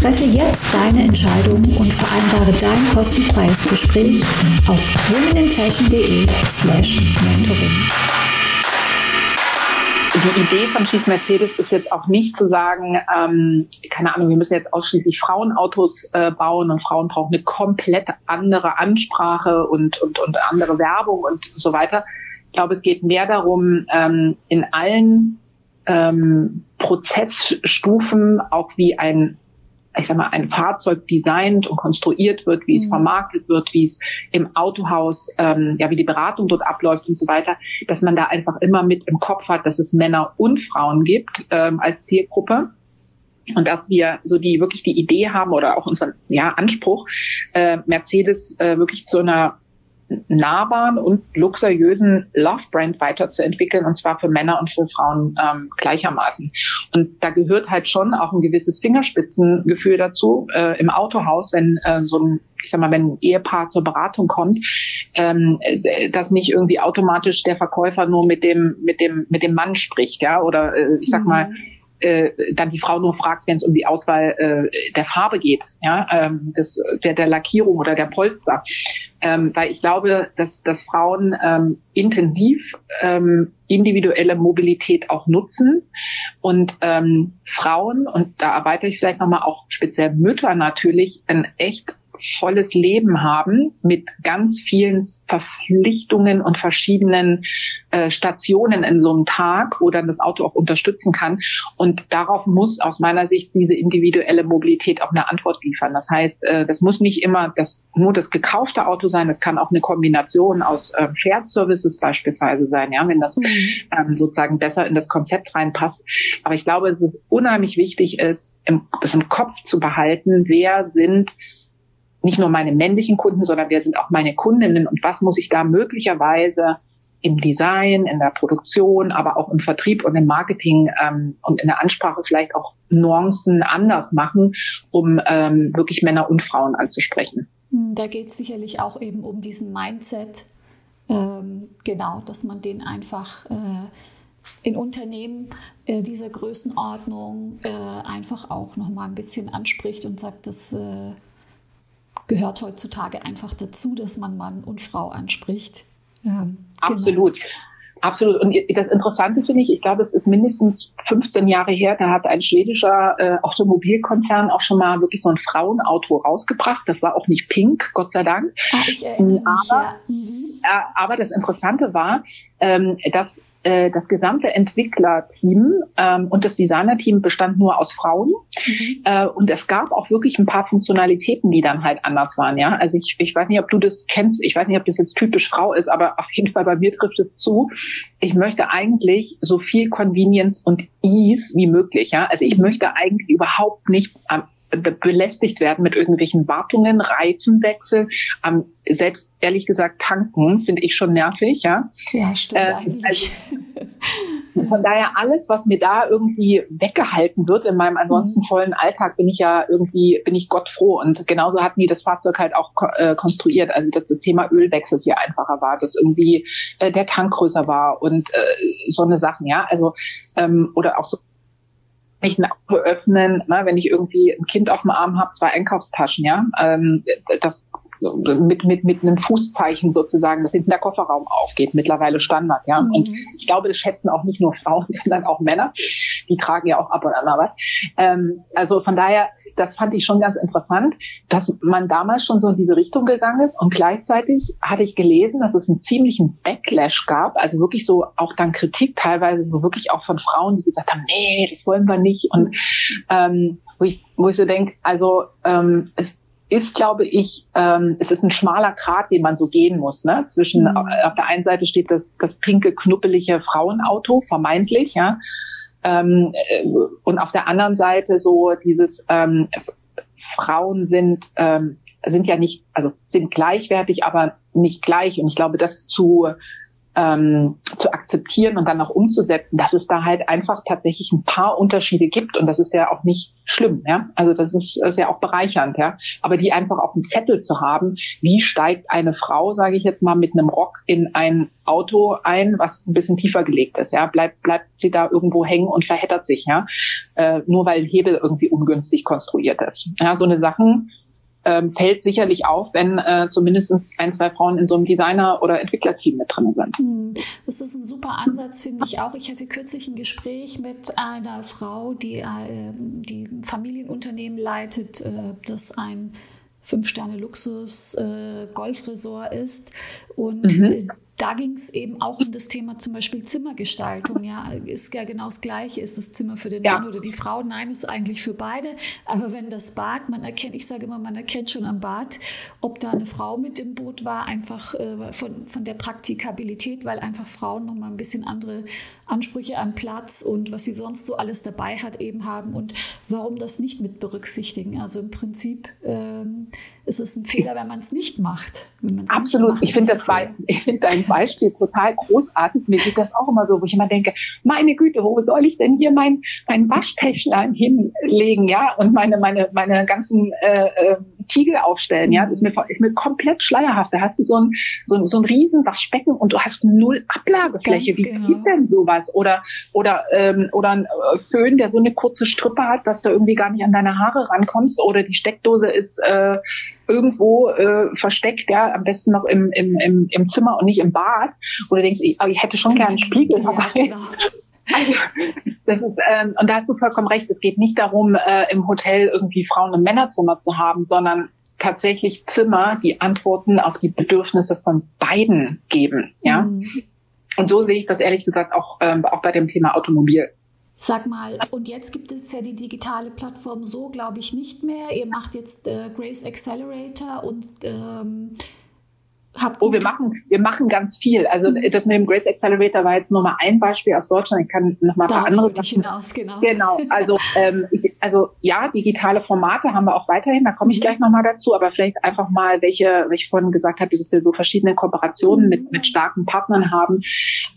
Treffe jetzt deine Entscheidung und vereinbare dein kostenfreies Gespräch auf womeninfashion.de slash mentoring. Die Idee von Schieß Mercedes ist jetzt auch nicht zu sagen, ähm, keine Ahnung, wir müssen jetzt ausschließlich Frauenautos äh, bauen und Frauen brauchen eine komplett andere Ansprache und, und, und andere Werbung und so weiter. Ich glaube, es geht mehr darum, ähm, in allen ähm, Prozessstufen auch wie ein ich sag mal, ein Fahrzeug designt und konstruiert wird, wie es mhm. vermarktet wird, wie es im Autohaus, ähm, ja, wie die Beratung dort abläuft und so weiter, dass man da einfach immer mit im Kopf hat, dass es Männer und Frauen gibt ähm, als Zielgruppe und dass wir so die wirklich die Idee haben oder auch unseren ja, Anspruch, äh, Mercedes äh, wirklich zu einer nahbaren und luxuriösen Love-Brand weiterzuentwickeln, und zwar für Männer und für Frauen ähm, gleichermaßen. Und da gehört halt schon auch ein gewisses Fingerspitzengefühl dazu äh, im Autohaus, wenn äh, so ein ich sag mal, wenn ein Ehepaar zur Beratung kommt, ähm, äh, dass nicht irgendwie automatisch der Verkäufer nur mit dem mit dem mit dem Mann spricht, ja, oder äh, ich sag mhm. mal äh, dann die Frau nur fragt, wenn es um die Auswahl äh, der Farbe geht, ja, ähm, des, der, der Lackierung oder der Polster. Ähm, weil ich glaube, dass, dass Frauen ähm, intensiv ähm, individuelle Mobilität auch nutzen und ähm, Frauen, und da arbeite ich vielleicht nochmal auch speziell Mütter natürlich, ein echt volles Leben haben mit ganz vielen Verpflichtungen und verschiedenen äh, Stationen in so einem Tag, wo dann das Auto auch unterstützen kann. Und darauf muss aus meiner Sicht diese individuelle Mobilität auch eine Antwort liefern. Das heißt, äh, das muss nicht immer das, nur das gekaufte Auto sein, das kann auch eine Kombination aus äh, Shared Services beispielsweise sein, ja, wenn das mhm. ähm, sozusagen besser in das Konzept reinpasst. Aber ich glaube, dass es unheimlich wichtig ist, im, das im Kopf zu behalten, wer sind nicht nur meine männlichen Kunden, sondern wer sind auch meine Kundinnen und was muss ich da möglicherweise im Design, in der Produktion, aber auch im Vertrieb und im Marketing ähm, und in der Ansprache vielleicht auch Nuancen anders machen, um ähm, wirklich Männer und Frauen anzusprechen. Hm, da geht es sicherlich auch eben um diesen Mindset, ähm, genau, dass man den einfach äh, in Unternehmen äh, dieser Größenordnung äh, einfach auch nochmal ein bisschen anspricht und sagt, dass äh, gehört heutzutage einfach dazu, dass man Mann und Frau anspricht. Ja, Absolut. Genau. Absolut. Und das Interessante finde ich, ich glaube, es ist mindestens 15 Jahre her, da hat ein schwedischer äh, Automobilkonzern auch schon mal wirklich so ein Frauenauto rausgebracht. Das war auch nicht pink, Gott sei Dank. Ah, ich erinnere mich, aber, ja. Mhm. äh, aber das Interessante war, ähm, dass äh, das gesamte Entwicklerteam ähm, und das Designerteam bestand nur aus Frauen. Mhm. Äh, und es gab auch wirklich ein paar Funktionalitäten, die dann halt anders waren. Ja, also ich, ich weiß nicht, ob du das kennst. Ich weiß nicht, ob das jetzt typisch Frau ist, aber auf jeden Fall bei mir trifft es zu. Ich möchte eigentlich so viel Convenience und Ease wie möglich. Ja, also ich möchte eigentlich überhaupt nicht am belästigt werden mit irgendwelchen Wartungen, Reifenwechsel, ähm, selbst ehrlich gesagt tanken, finde ich schon nervig, ja. Ja, stimmt äh. Also, [LAUGHS] von daher alles, was mir da irgendwie weggehalten wird in meinem ansonsten mhm. vollen Alltag, bin ich ja irgendwie, bin ich Gott froh. Und genauso hatten die das Fahrzeug halt auch äh, konstruiert, also dass das Thema Ölwechsel hier einfacher war, dass irgendwie äh, der Tank größer war und äh, so eine Sachen, ja. Also ähm, oder auch so ein Auto öffnen, ne, wenn ich irgendwie ein Kind auf dem Arm habe, zwei Einkaufstaschen, ja, ähm, das mit, mit, mit einem Fußzeichen sozusagen, dass hinten der Kofferraum aufgeht, mittlerweile Standard, ja. Mhm. Und ich glaube, das schätzen auch nicht nur Frauen, [LAUGHS] sondern auch Männer. Die tragen ja auch ab und an mal was. Ähm, also von daher das fand ich schon ganz interessant, dass man damals schon so in diese Richtung gegangen ist und gleichzeitig hatte ich gelesen, dass es einen ziemlichen Backlash gab, also wirklich so auch dann Kritik teilweise, so wirklich auch von Frauen, die gesagt haben, nee, das wollen wir nicht und ähm, wo ich, wo ich so denke, also ähm, es ist, glaube ich, ähm, es ist ein schmaler Grat, den man so gehen muss. Ne? Zwischen mhm. auf der einen Seite steht das, das pinke, knuppelige Frauenauto, vermeintlich, ja, ähm, äh, und auf der anderen Seite so dieses ähm, Frauen sind ähm, sind ja nicht, also sind gleichwertig, aber nicht gleich. Und ich glaube, das zu ähm, zu akzeptieren und dann auch umzusetzen, dass es da halt einfach tatsächlich ein paar Unterschiede gibt und das ist ja auch nicht schlimm, ja. Also das ist, ist ja auch bereichernd, ja. Aber die einfach auf dem Zettel zu haben, wie steigt eine Frau, sage ich jetzt mal, mit einem Rock in ein Auto ein, was ein bisschen tiefer gelegt ist, ja, bleibt bleibt sie da irgendwo hängen und verheddert sich, ja, äh, nur weil Hebel irgendwie ungünstig konstruiert ist. Ja, so eine Sachen ähm, fällt sicherlich auf, wenn äh, zumindest ein, zwei Frauen in so einem Designer- oder Entwicklerteam mit drin sind. Hm, das ist ein super Ansatz, finde ich auch. Ich hatte kürzlich ein Gespräch mit einer Frau, die, äh, die Familienunternehmen leitet, äh, das ein Fünf-Sterne-Luxus-Golfresort äh, ist. Und mhm. Da ging es eben auch um das Thema zum Beispiel Zimmergestaltung. Ja, ist ja genau das Gleiche. Ist das Zimmer für den ja. Mann oder die Frau? Nein, ist eigentlich für beide. Aber wenn das Bad, man erkennt, ich sage immer, man erkennt schon am Bad, ob da eine Frau mit im Boot war, einfach äh, von, von der Praktikabilität, weil einfach Frauen nochmal ein bisschen andere Ansprüche an Platz und was sie sonst so alles dabei hat, eben haben und warum das nicht mit berücksichtigen. Also im Prinzip ähm, ist es ein Fehler, wenn man es nicht macht. Absolut. Macht, ich finde das find [LAUGHS] dein [LAUGHS] Beispiel total großartig. Mir geht das auch immer so, wo ich immer denke, meine Güte, wo soll ich denn hier mein, mein Waschtäschlein hinlegen, ja, und meine, meine, meine ganzen äh, äh, Tiegel aufstellen, ja, das ist mir, ist mir komplett schleierhaft. Da hast du so ein, so ein, so ein riesen Waschbecken und du hast null Ablagefläche. Ganz Wie genau. geht denn sowas? Oder, oder, ähm, oder ein äh, Föhn, der so eine kurze Strippe hat, dass du irgendwie gar nicht an deine Haare rankommst oder die Steckdose ist äh, irgendwo äh, versteckt, ja, am besten noch im, im, im, im Zimmer und nicht im Bad. Oder denkst, ich, ich hätte schon gerne einen Spiegel dabei. Ja, genau. Also, das ist, ähm, und da hast du vollkommen recht. Es geht nicht darum, äh, im Hotel irgendwie Frauen- und Männerzimmer zu haben, sondern tatsächlich Zimmer, die Antworten auf die Bedürfnisse von beiden geben. Ja. Mhm. Und so sehe ich das ehrlich gesagt auch, ähm, auch bei dem Thema Automobil. Sag mal, und jetzt gibt es ja die digitale Plattform so, glaube ich, nicht mehr. Ihr macht jetzt äh, Grace Accelerator und ähm, habt. Oh, wir machen, wir machen ganz viel. Also mhm. das mit dem Grace Accelerator war jetzt nur mal ein Beispiel aus Deutschland. Ich kann noch mal ein paar andere Sachen. Hinaus, genau. Genau. Also, ähm, ich, also ja, digitale Formate haben wir auch weiterhin. Da komme ich mhm. gleich noch mal dazu. Aber vielleicht einfach mal, welche, wie ich vorhin gesagt hatte, dass wir so verschiedene Kooperationen mhm. mit mit starken Partnern haben.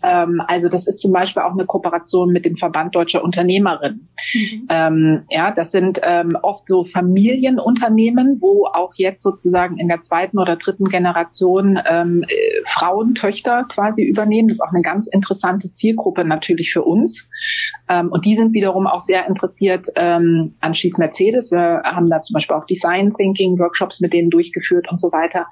Ähm, also das ist zum Beispiel auch eine Kooperation mit dem Verband Deutscher Unternehmerinnen. Mhm. Ähm, ja, das sind ähm, oft so Familienunternehmen, wo auch jetzt sozusagen in der zweiten oder dritten Generation ähm, Frauen, Töchter quasi übernehmen. Das ist auch eine ganz interessante Zielgruppe natürlich für uns. Ähm, und die sind wiederum auch sehr interessiert ähm, an Schieß Mercedes. Wir haben da zum Beispiel auch Design Thinking Workshops mit denen durchgeführt und so weiter.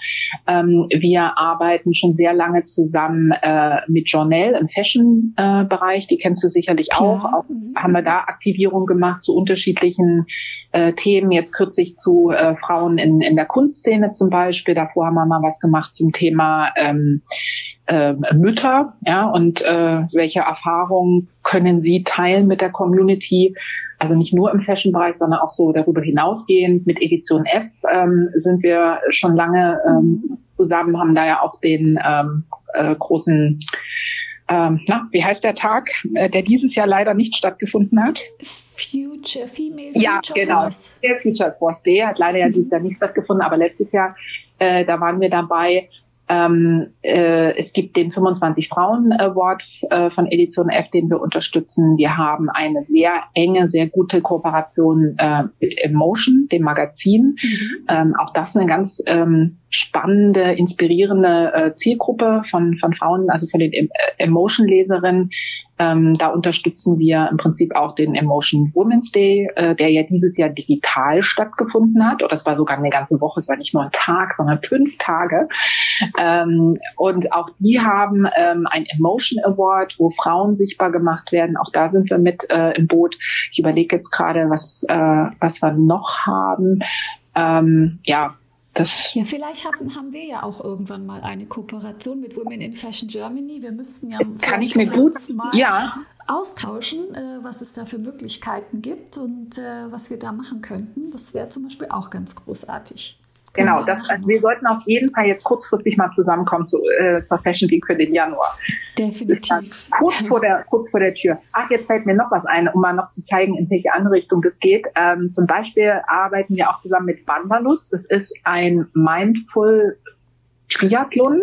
Ähm, wir arbeiten schon sehr lange zusammen äh, mit Journal im Fashion-Bereich. Äh, die kennst du sicherlich auch. auch. Mhm. Haben wir da Aktivierung gemacht zu unterschiedlichen äh, Themen. Jetzt kürzlich zu äh, Frauen in, in der Kunstszene zum Beispiel. Davor haben wir mal was gemacht zum Thema ähm, äh, Mütter, ja, und äh, welche Erfahrungen können sie teilen mit der Community? Also nicht nur im Fashion-Bereich, sondern auch so darüber hinausgehend. Mit Edition F ähm, sind wir schon lange ähm, zusammen, haben da ja auch den ähm, äh, großen ähm, na, wie heißt der Tag, äh, der dieses Jahr leider nicht stattgefunden hat? Future, Female Future ja, genau. Force. Der Future Force Day hat leider ja dieses Jahr nicht stattgefunden, aber letztes Jahr, äh, da waren wir dabei ähm, äh, es gibt den 25 Frauen Award äh, von Edition F, den wir unterstützen. Wir haben eine sehr enge, sehr gute Kooperation äh, mit Emotion, dem Magazin. Mhm. Ähm, auch das eine ganz ähm, spannende, inspirierende äh, Zielgruppe von, von Frauen, also von den äh, Emotion-Leserinnen. Ähm, da unterstützen wir im Prinzip auch den Emotion Women's Day, äh, der ja dieses Jahr digital stattgefunden hat. Oder es war sogar eine ganze Woche, es war nicht nur ein Tag, sondern fünf Tage. Ähm, und auch die haben ähm, ein Emotion Award, wo Frauen sichtbar gemacht werden. Auch da sind wir mit äh, im Boot. Ich überlege jetzt gerade, was, äh, was wir noch haben. Ähm, ja, das ja, vielleicht haben, haben wir ja auch irgendwann mal eine Kooperation mit Women in Fashion Germany. Wir müssten ja kann ich mir gut mal ja. austauschen, äh, was es da für Möglichkeiten gibt und äh, was wir da machen könnten. Das wäre zum Beispiel auch ganz großartig. Genau, das, also wir sollten auf jeden Fall jetzt kurzfristig mal zusammenkommen zu, äh, zur Fashion Week für den Januar. Definitiv. Kurz vor, der, kurz vor der Tür. Ach, jetzt fällt mir noch was ein, um mal noch zu zeigen, in welche andere Richtung das geht. Ähm, zum Beispiel arbeiten wir auch zusammen mit Wanderlust. Das ist ein Mindful Triathlon,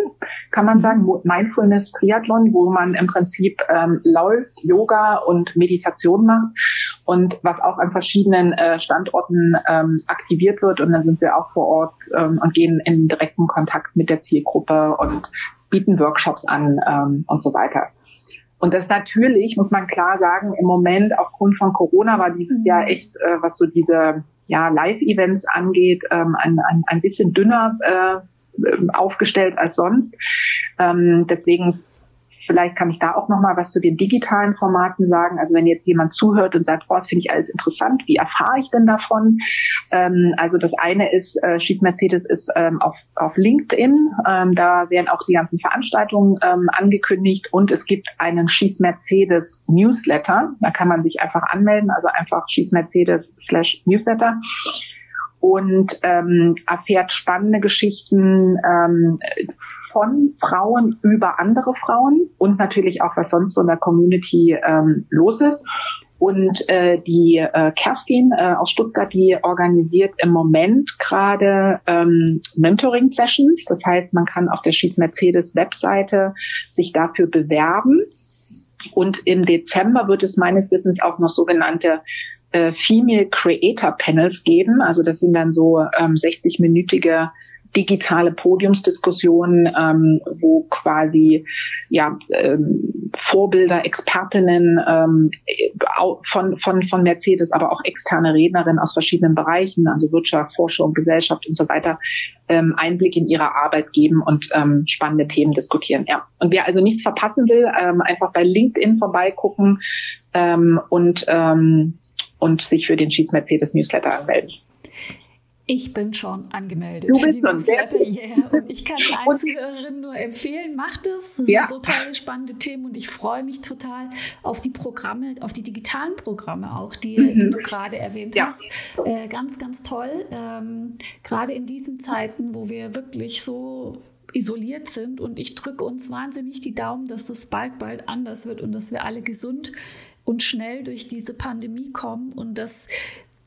kann man sagen, Mindfulness Triathlon, wo man im Prinzip ähm, läuft, Yoga und Meditation macht und was auch an verschiedenen äh, Standorten ähm, aktiviert wird. Und dann sind wir auch vor Ort ähm, und gehen in direkten Kontakt mit der Zielgruppe und bieten Workshops an ähm, und so weiter. Und das natürlich, muss man klar sagen, im Moment aufgrund von Corona war dieses mhm. Jahr echt, äh, was so diese ja, Live-Events angeht, ähm, ein, ein, ein bisschen dünner äh, aufgestellt als sonst. Ähm, deswegen Vielleicht kann ich da auch noch mal was zu den digitalen Formaten sagen. Also wenn jetzt jemand zuhört und sagt, oh, das finde ich alles interessant, wie erfahre ich denn davon? Ähm, also das eine ist, äh, Schieß Mercedes ist ähm, auf, auf LinkedIn. Ähm, da werden auch die ganzen Veranstaltungen ähm, angekündigt und es gibt einen Schieß Mercedes Newsletter. Da kann man sich einfach anmelden, also einfach Schieß Mercedes slash Newsletter und ähm, erfährt spannende Geschichten ähm, von Frauen über andere Frauen und natürlich auch, was sonst so in der Community ähm, los ist. Und äh, die äh, Kerstin äh, aus Stuttgart, die organisiert im Moment gerade ähm, Mentoring-Sessions. Das heißt, man kann auf der Schieß Mercedes Webseite sich dafür bewerben. Und im Dezember wird es meines Wissens auch noch sogenannte äh, Female Creator Panels geben. Also das sind dann so ähm, 60-minütige digitale Podiumsdiskussionen, ähm, wo quasi ja ähm, Vorbilder, Expertinnen ähm, von von von Mercedes, aber auch externe Rednerinnen aus verschiedenen Bereichen, also Wirtschaft, Forschung, Gesellschaft und so weiter, ähm, Einblick in ihre Arbeit geben und ähm, spannende Themen diskutieren. Ja, und wer also nichts verpassen will, ähm, einfach bei LinkedIn vorbeigucken ähm, und ähm, und sich für den Schieß Mercedes Newsletter anmelden. Ich bin schon angemeldet. Du bist schon sehr yeah. Und ich kann [LAUGHS] allen Zuhörerinnen nur empfehlen, macht es. Das ja. sind so tolle, spannende Themen und ich freue mich total auf die Programme, auf die digitalen Programme auch, die, mhm. die du gerade erwähnt ja. hast. Äh, ganz, ganz toll. Ähm, gerade in diesen Zeiten, wo wir wirklich so isoliert sind und ich drücke uns wahnsinnig die Daumen, dass das bald, bald anders wird und dass wir alle gesund und schnell durch diese Pandemie kommen und dass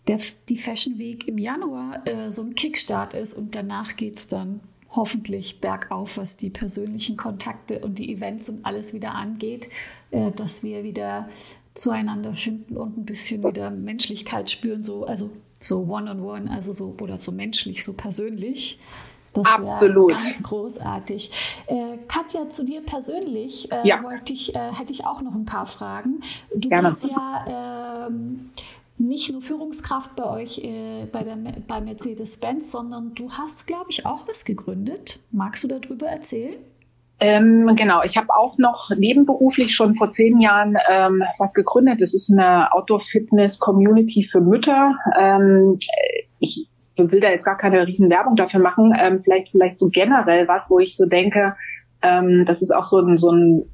der, die Fashion Week im Januar äh, so ein Kickstart ist und danach geht es dann hoffentlich bergauf, was die persönlichen Kontakte und die Events und alles wieder angeht, äh, dass wir wieder zueinander finden und ein bisschen wieder Menschlichkeit spüren, so, also so one-on-one, -on -one, also so oder so menschlich, so persönlich Das Absolut. ganz großartig. Äh, Katja, zu dir persönlich äh, ja. wollte ich, äh, hätte ich auch noch ein paar Fragen. Du Gerne. bist ja ähm, nicht nur Führungskraft bei euch äh, bei, der, bei Mercedes-Benz, sondern du hast, glaube ich, auch was gegründet. Magst du darüber erzählen? Ähm, genau, ich habe auch noch nebenberuflich schon vor zehn Jahren ähm, was gegründet. Das ist eine Outdoor-Fitness-Community für Mütter. Ähm, ich will da jetzt gar keine riesen Werbung dafür machen. Ähm, vielleicht, vielleicht so generell was, wo ich so denke, ähm, das ist auch so ein, so ein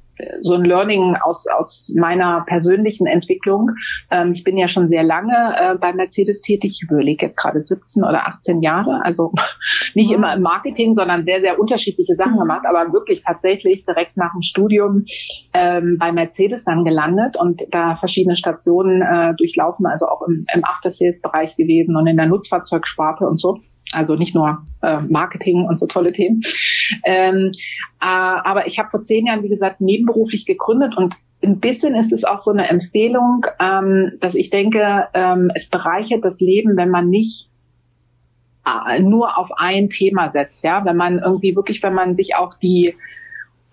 so ein Learning aus, aus meiner persönlichen Entwicklung. Ähm, ich bin ja schon sehr lange äh, bei Mercedes tätig. Ich überlege jetzt gerade 17 oder 18 Jahre. Also [LAUGHS] nicht wow. immer im Marketing, sondern sehr, sehr unterschiedliche Sachen mhm. gemacht, aber wirklich tatsächlich direkt nach dem Studium ähm, bei Mercedes dann gelandet und da verschiedene Stationen äh, durchlaufen, also auch im, im After-Sales-Bereich gewesen und in der Nutzfahrzeugsparte und so. Also nicht nur äh, Marketing und so tolle Themen. Ähm, äh, aber ich habe vor zehn Jahren, wie gesagt, nebenberuflich gegründet und ein bisschen ist es auch so eine Empfehlung, ähm, dass ich denke, ähm, es bereichert das Leben, wenn man nicht äh, nur auf ein Thema setzt, ja, wenn man irgendwie wirklich, wenn man sich auch die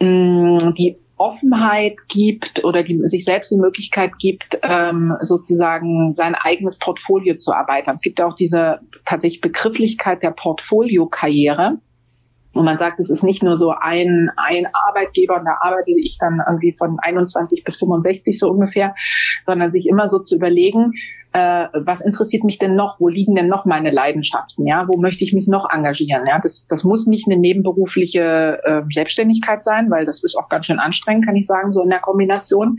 mm, die Offenheit gibt oder die, sich selbst die Möglichkeit gibt, ähm, sozusagen sein eigenes Portfolio zu erweitern. Es gibt auch diese tatsächlich Begrifflichkeit der Portfolio-Karriere. Und man sagt, es ist nicht nur so ein, ein Arbeitgeber und da arbeite ich dann irgendwie von 21 bis 65 so ungefähr, sondern sich immer so zu überlegen, äh, was interessiert mich denn noch? Wo liegen denn noch meine Leidenschaften? Ja, wo möchte ich mich noch engagieren? Ja, das, das muss nicht eine nebenberufliche äh, Selbstständigkeit sein, weil das ist auch ganz schön anstrengend, kann ich sagen, so in der Kombination.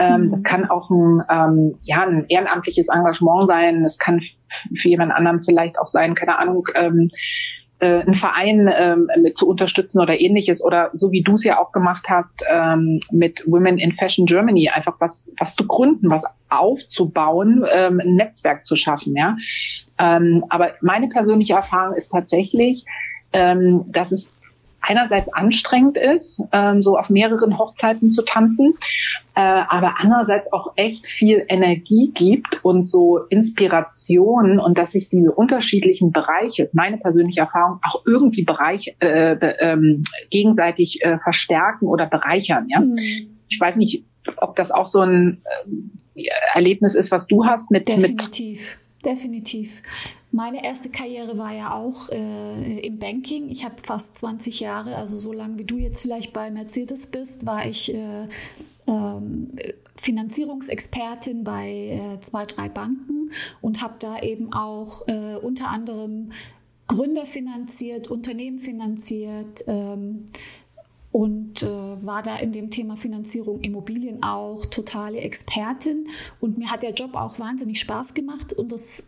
Ähm, mhm. Das kann auch ein, ähm, ja, ein ehrenamtliches Engagement sein. Es kann für jemand anderen vielleicht auch sein, keine Ahnung, ähm, äh, einen Verein ähm, mit zu unterstützen oder ähnliches oder so wie du es ja auch gemacht hast ähm, mit Women in Fashion Germany einfach was was zu gründen, was aufzubauen, ähm, ein Netzwerk zu schaffen, ja. Ähm, aber meine persönliche Erfahrung ist tatsächlich, ähm, dass es einerseits anstrengend ist, ähm, so auf mehreren Hochzeiten zu tanzen, äh, aber andererseits auch echt viel Energie gibt und so Inspiration und dass sich diese unterschiedlichen Bereiche, meine persönliche Erfahrung, auch irgendwie Bereich äh, ähm, gegenseitig äh, verstärken oder bereichern. Ja, mhm. ich weiß nicht, ob das auch so ein äh, Erlebnis ist, was du hast mit definitiv, mit definitiv. Meine erste Karriere war ja auch äh, im Banking. Ich habe fast 20 Jahre, also so lange wie du jetzt vielleicht bei Mercedes bist, war ich äh, äh, Finanzierungsexpertin bei äh, zwei, drei Banken und habe da eben auch äh, unter anderem Gründer finanziert, Unternehmen finanziert. Ähm, und äh, war da in dem Thema Finanzierung Immobilien auch totale Expertin. Und mir hat der Job auch wahnsinnig Spaß gemacht. Und das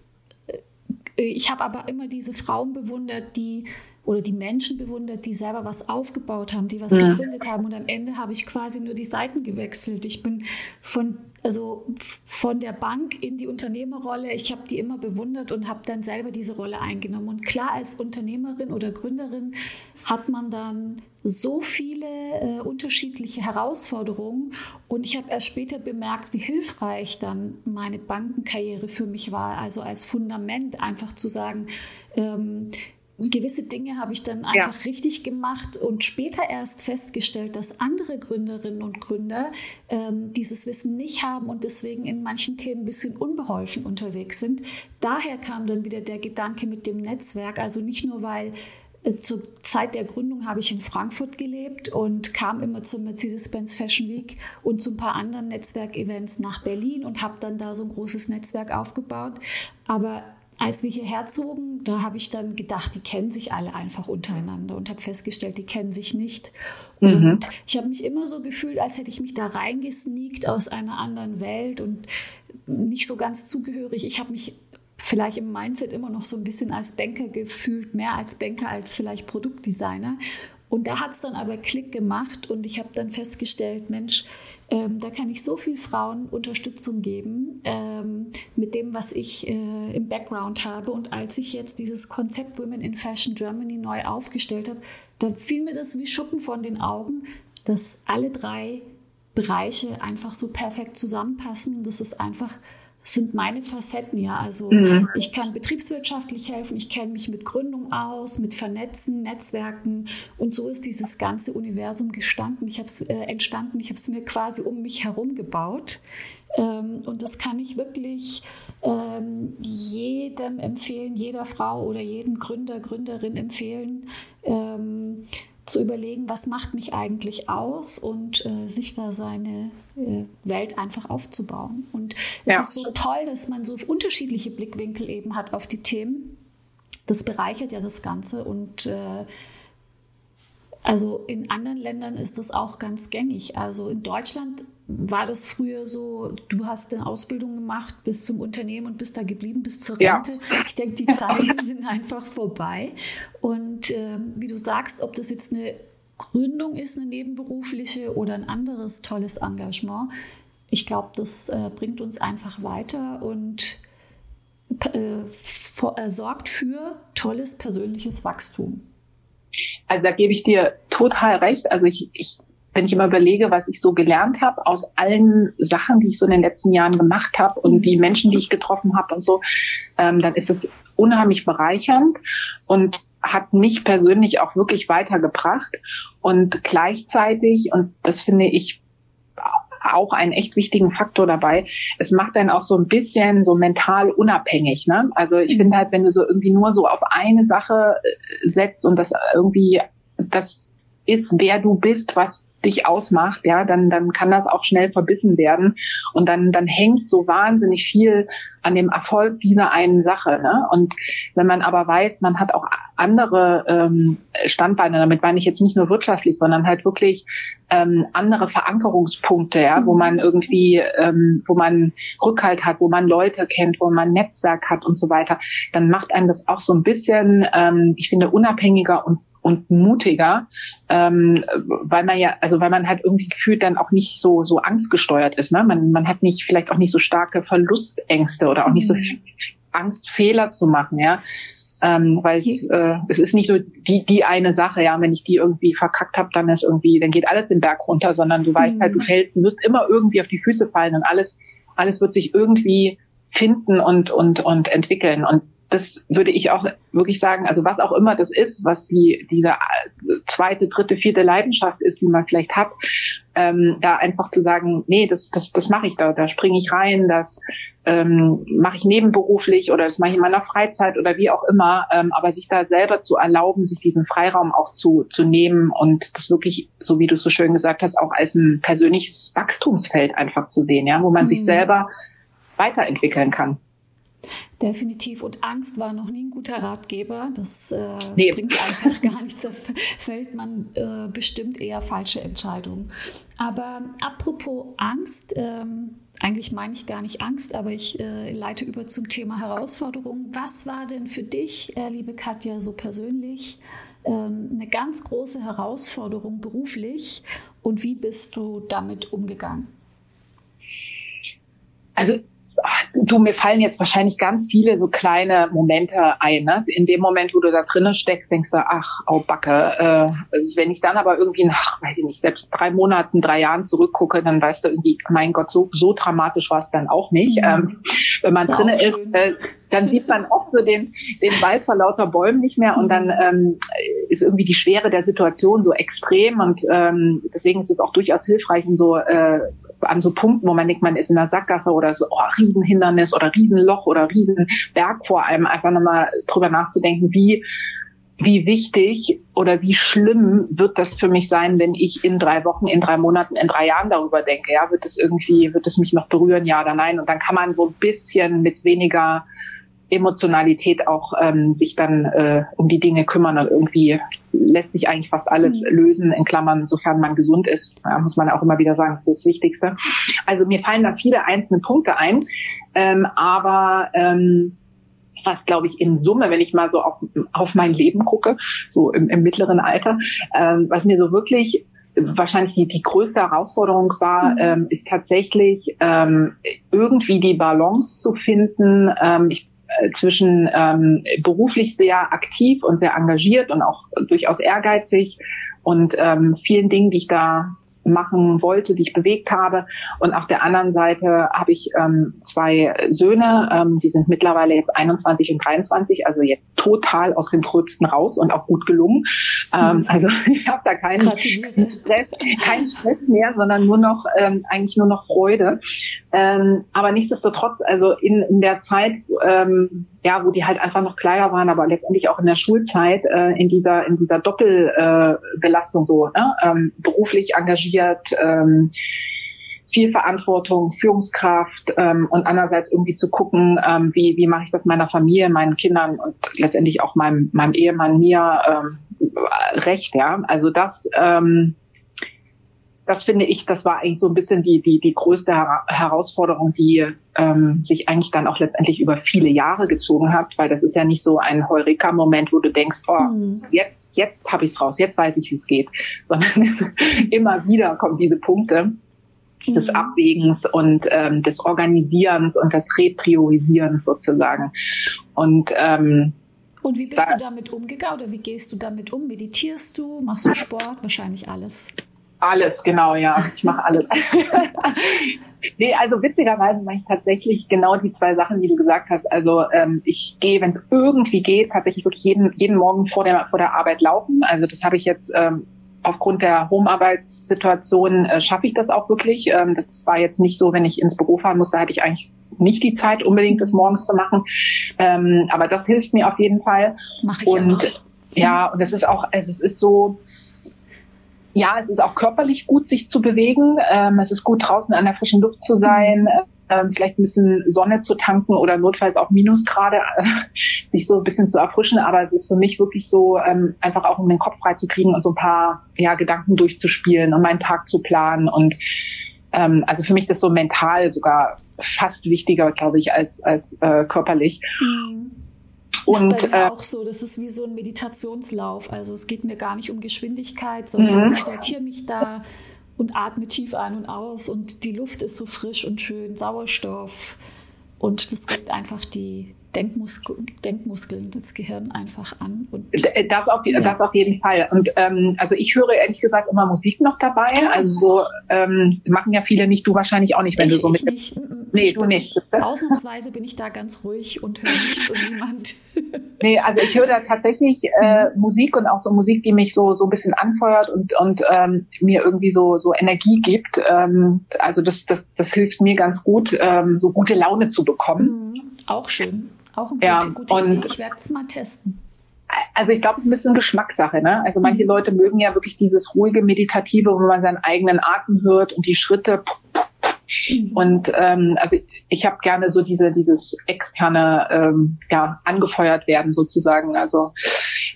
ich habe aber immer diese Frauen bewundert, die oder die Menschen bewundert, die selber was aufgebaut haben, die was ja. gegründet haben. Und am Ende habe ich quasi nur die Seiten gewechselt. Ich bin von, also von der Bank in die Unternehmerrolle. Ich habe die immer bewundert und habe dann selber diese Rolle eingenommen. Und klar, als Unternehmerin oder Gründerin hat man dann so viele äh, unterschiedliche Herausforderungen. Und ich habe erst später bemerkt, wie hilfreich dann meine Bankenkarriere für mich war. Also als Fundament einfach zu sagen, ähm, gewisse Dinge habe ich dann einfach ja. richtig gemacht und später erst festgestellt, dass andere Gründerinnen und Gründer ähm, dieses Wissen nicht haben und deswegen in manchen Themen ein bisschen unbeholfen unterwegs sind. Daher kam dann wieder der Gedanke mit dem Netzwerk, also nicht nur, weil äh, zur Zeit der Gründung habe ich in Frankfurt gelebt und kam immer zur Mercedes-Benz Fashion Week und zu ein paar anderen Netzwerkevents nach Berlin und habe dann da so ein großes Netzwerk aufgebaut. Aber als wir hierher zogen, da habe ich dann gedacht, die kennen sich alle einfach untereinander und habe festgestellt, die kennen sich nicht. Mhm. Und ich habe mich immer so gefühlt, als hätte ich mich da reingesneakt aus einer anderen Welt und nicht so ganz zugehörig. Ich habe mich vielleicht im Mindset immer noch so ein bisschen als Banker gefühlt, mehr als Banker als vielleicht Produktdesigner. Und da hat es dann aber Klick gemacht und ich habe dann festgestellt, Mensch, ähm, da kann ich so viel Frauen Unterstützung geben ähm, mit dem, was ich äh, im Background habe. Und als ich jetzt dieses Konzept Women in Fashion Germany neu aufgestellt habe, dann fiel mir das wie Schuppen von den Augen, dass alle drei Bereiche einfach so perfekt zusammenpassen. Das ist einfach sind meine Facetten ja. Also mhm. ich kann betriebswirtschaftlich helfen, ich kenne mich mit Gründung aus, mit Vernetzen, Netzwerken und so ist dieses ganze Universum gestanden. Ich habe es äh, entstanden, ich habe es mir quasi um mich herum gebaut. Ähm, und das kann ich wirklich ähm, jedem empfehlen, jeder Frau oder jeden Gründer, Gründerin empfehlen, ähm, zu überlegen, was macht mich eigentlich aus und äh, sich da seine äh, Welt einfach aufzubauen. Und es ja. ist so toll, dass man so unterschiedliche Blickwinkel eben hat auf die Themen. Das bereichert ja das Ganze und äh, also in anderen Ländern ist das auch ganz gängig. Also in Deutschland war das früher so, du hast eine Ausbildung gemacht bis zum Unternehmen und bist da geblieben bis zur Rente. Ja. Ich denke, die Zeiten [LAUGHS] sind einfach vorbei. Und ähm, wie du sagst, ob das jetzt eine Gründung ist, eine nebenberufliche oder ein anderes tolles Engagement, ich glaube, das äh, bringt uns einfach weiter und äh, äh, sorgt für tolles persönliches Wachstum. Also da gebe ich dir total recht. Also ich, ich wenn ich immer überlege, was ich so gelernt habe aus allen Sachen, die ich so in den letzten Jahren gemacht habe und die mhm. Menschen, die ich getroffen habe und so, ähm, dann ist es unheimlich bereichernd und hat mich persönlich auch wirklich weitergebracht und gleichzeitig, und das finde ich auch einen echt wichtigen Faktor dabei. Es macht dann auch so ein bisschen so mental unabhängig. Ne? Also ich finde halt, wenn du so irgendwie nur so auf eine Sache äh, setzt und das irgendwie das ist, wer du bist, was dich ausmacht, ja, dann, dann kann das auch schnell verbissen werden. Und dann, dann hängt so wahnsinnig viel an dem Erfolg dieser einen Sache. Ne? Und wenn man aber weiß, man hat auch andere ähm, Standbeine, damit meine ich jetzt nicht nur wirtschaftlich, sondern halt wirklich ähm, andere Verankerungspunkte, ja, wo mhm. man irgendwie, ähm, wo man Rückhalt hat, wo man Leute kennt, wo man Netzwerk hat und so weiter, dann macht einen das auch so ein bisschen, ähm, ich finde, unabhängiger und und mutiger, ähm, weil man ja, also weil man halt irgendwie gefühlt dann auch nicht so so angstgesteuert ist. Ne? Man, man hat nicht vielleicht auch nicht so starke Verlustängste oder auch nicht so mhm. Angst, Fehler zu machen, ja. Ähm, weil es, äh, es ist nicht so die die eine Sache, ja, wenn ich die irgendwie verkackt habe, dann ist irgendwie, dann geht alles den Berg runter, sondern du weißt mhm. halt, du mhm. fällst, du wirst immer irgendwie auf die Füße fallen und alles alles wird sich irgendwie finden und und und entwickeln und das würde ich auch wirklich sagen, also was auch immer das ist, was die, diese zweite, dritte, vierte Leidenschaft ist, die man vielleicht hat, ähm, da einfach zu sagen, nee, das, das, das mache ich da, da springe ich rein, das ähm, mache ich nebenberuflich oder das mache ich in meiner Freizeit oder wie auch immer, ähm, aber sich da selber zu erlauben, sich diesen Freiraum auch zu, zu nehmen und das wirklich, so wie du so schön gesagt hast, auch als ein persönliches Wachstumsfeld einfach zu sehen, ja, wo man mhm. sich selber weiterentwickeln kann. Definitiv. Und Angst war noch nie ein guter Ratgeber. Das äh, nee. bringt einfach gar nichts. Da fällt man äh, bestimmt eher falsche Entscheidungen. Aber apropos Angst, ähm, eigentlich meine ich gar nicht Angst, aber ich äh, leite über zum Thema Herausforderung. Was war denn für dich, äh, liebe Katja, so persönlich ähm, eine ganz große Herausforderung beruflich und wie bist du damit umgegangen? Also du, mir fallen jetzt wahrscheinlich ganz viele so kleine Momente ein. Ne? In dem Moment, wo du da drinnen steckst, denkst du, ach, au Backe. Äh, wenn ich dann aber irgendwie nach, weiß ich nicht, selbst drei Monaten, drei Jahren zurückgucke, dann weißt du irgendwie, mein Gott, so, so dramatisch war es dann auch nicht. Mhm. Ähm, wenn man drinnen ist, äh, dann sieht man oft so den, den Wald vor lauter Bäumen nicht mehr und dann ähm, ist irgendwie die Schwere der Situation so extrem und ähm, deswegen ist es auch durchaus hilfreich, in so äh, an so Punkten, wo man denkt, man ist in einer Sackgasse oder so, oh, Riesenhindernis oder Riesenloch oder Riesenberg vor einem, einfach nochmal drüber nachzudenken, wie wie wichtig oder wie schlimm wird das für mich sein, wenn ich in drei Wochen, in drei Monaten, in drei Jahren darüber denke? Ja, wird es irgendwie, wird es mich noch berühren, ja oder nein? Und dann kann man so ein bisschen mit weniger Emotionalität auch ähm, sich dann äh, um die Dinge kümmern und irgendwie lässt sich eigentlich fast alles mhm. lösen, in Klammern, sofern man gesund ist. Ja, muss man auch immer wieder sagen, das ist das Wichtigste. Also mir fallen da viele einzelne Punkte ein, ähm, aber ähm, was glaube ich in Summe, wenn ich mal so auf, auf mein Leben gucke, so im, im mittleren Alter, ähm, was mir so wirklich wahrscheinlich die, die größte Herausforderung war, mhm. ähm, ist tatsächlich ähm, irgendwie die Balance zu finden. Ähm, ich zwischen ähm, beruflich sehr aktiv und sehr engagiert und auch durchaus ehrgeizig und ähm, vielen Dingen, die ich da machen wollte, die ich bewegt habe. Und auf der anderen Seite habe ich ähm, zwei Söhne, ähm, die sind mittlerweile jetzt 21 und 23, also jetzt total aus dem Gröbsten raus und auch gut gelungen. Ähm, [LAUGHS] also [LAUGHS] ich habe da keinen Stress, keinen Stress mehr, sondern nur noch ähm, eigentlich nur noch Freude. Ähm, aber nichtsdestotrotz, also in, in der Zeit, ähm, ja, wo die halt einfach noch kleiner waren, aber letztendlich auch in der Schulzeit, äh, in dieser in dieser Doppelbelastung äh, so, ne? ähm, beruflich engagiert, ähm, viel Verantwortung, Führungskraft ähm, und andererseits irgendwie zu gucken, ähm, wie, wie mache ich das meiner Familie, meinen Kindern und letztendlich auch meinem, meinem Ehemann mir ähm, recht, ja. Also das ähm, das finde ich, das war eigentlich so ein bisschen die, die, die größte Herausforderung, die ähm, sich eigentlich dann auch letztendlich über viele Jahre gezogen hat, weil das ist ja nicht so ein Heureka-Moment, wo du denkst, oh, mhm. jetzt, jetzt habe ich es raus, jetzt weiß ich, wie es geht, [LAUGHS] sondern immer wieder kommen diese Punkte mhm. des Abwägens und ähm, des Organisierens und des Repriorisierens sozusagen. Und ähm, und wie bist da, du damit umgegangen oder wie gehst du damit um? Meditierst du? Machst du Sport? Wahrscheinlich alles. Alles, genau, ja. Ich mache alles. [LAUGHS] nee, also witzigerweise mache ich tatsächlich genau die zwei Sachen, die du gesagt hast. Also ähm, ich gehe, wenn es irgendwie geht, tatsächlich wirklich jeden, jeden Morgen vor der, vor der Arbeit laufen. Also das habe ich jetzt ähm, aufgrund der Homearbeitssituation äh, schaffe ich das auch wirklich. Ähm, das war jetzt nicht so, wenn ich ins Büro fahren musste, hatte ich eigentlich nicht die Zeit, unbedingt das morgens zu machen. Ähm, aber das hilft mir auf jeden Fall. Mach ich und auch. ja, und es ist auch, also es ist so, ja, es ist auch körperlich gut, sich zu bewegen. Ähm, es ist gut, draußen an der frischen Luft zu sein, ähm, vielleicht ein bisschen Sonne zu tanken oder notfalls auch Minusgrade, äh, sich so ein bisschen zu erfrischen. Aber es ist für mich wirklich so, ähm, einfach auch um den Kopf frei zu kriegen und so ein paar ja, Gedanken durchzuspielen und meinen Tag zu planen. Und ähm, also für mich das so mental sogar fast wichtiger, glaube ich, als, als äh, körperlich. Mhm. Und, ist bei mir äh, auch so, das ist wie so ein Meditationslauf. Also es geht mir gar nicht um Geschwindigkeit, sondern mhm. ich sortiere mich da und atme tief ein und aus und die Luft ist so frisch und schön, Sauerstoff und das regt einfach die, Denkmuskel, Denkmuskeln, das Gehirn einfach an. Und, äh, das, auf, ja. das auf jeden Fall. Und ähm, also ich höre ehrlich gesagt immer Musik noch dabei. Ah. Also ähm, machen ja viele nicht, du wahrscheinlich auch nicht, wenn ich, du so mit. Nicht. Nee, du nicht. Ausnahmsweise bin ich da ganz ruhig und höre nichts und niemand. [LAUGHS] nee, also ich höre da tatsächlich äh, mhm. Musik und auch so Musik, die mich so so ein bisschen anfeuert und und ähm, mir irgendwie so so Energie gibt. Ähm, also das das das hilft mir ganz gut, ähm, so gute Laune zu bekommen. Mhm. Auch schön. Auch eine ja, gute, gute Idee. Ich werde es mal testen. Also ich glaube, es ist ein bisschen Geschmackssache. Ne? Also manche mhm. Leute mögen ja wirklich dieses ruhige, meditative, wo man seinen eigenen Atem hört und die Schritte. Mhm. Und ähm, also ich habe gerne so diese dieses externe ähm, ja angefeuert werden sozusagen. Also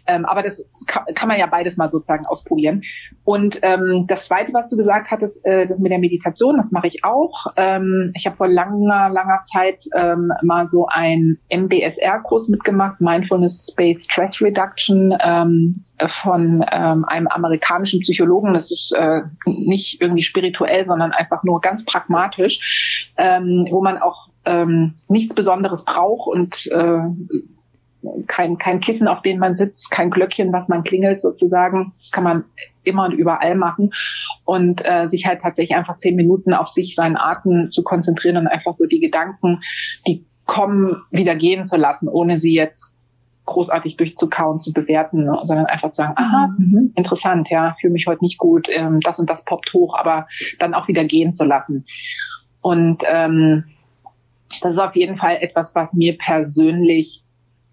ähm, aber das kann, kann man ja beides mal sozusagen ausprobieren. Und ähm, das Zweite, was du gesagt hattest, äh, das mit der Meditation, das mache ich auch. Ähm, ich habe vor langer, langer Zeit ähm, mal so ein MBSR-Kurs mitgemacht, Mindfulness Space Stress Reduction ähm, von ähm, einem amerikanischen Psychologen. Das ist äh, nicht irgendwie spirituell, sondern einfach nur ganz pragmatisch, ähm, wo man auch ähm, nichts Besonderes braucht und äh, kein, kein Kissen, auf dem man sitzt, kein Glöckchen, was man klingelt sozusagen. Das kann man immer und überall machen und äh, sich halt tatsächlich einfach zehn Minuten auf sich, seinen Atem zu konzentrieren und einfach so die Gedanken, die kommen, wieder gehen zu lassen, ohne sie jetzt großartig durchzukauen, zu bewerten, sondern einfach zu sagen, aha, mhm. mh, interessant, ja, fühle mich heute nicht gut, ähm, das und das poppt hoch, aber dann auch wieder gehen zu lassen. Und ähm, das ist auf jeden Fall etwas, was mir persönlich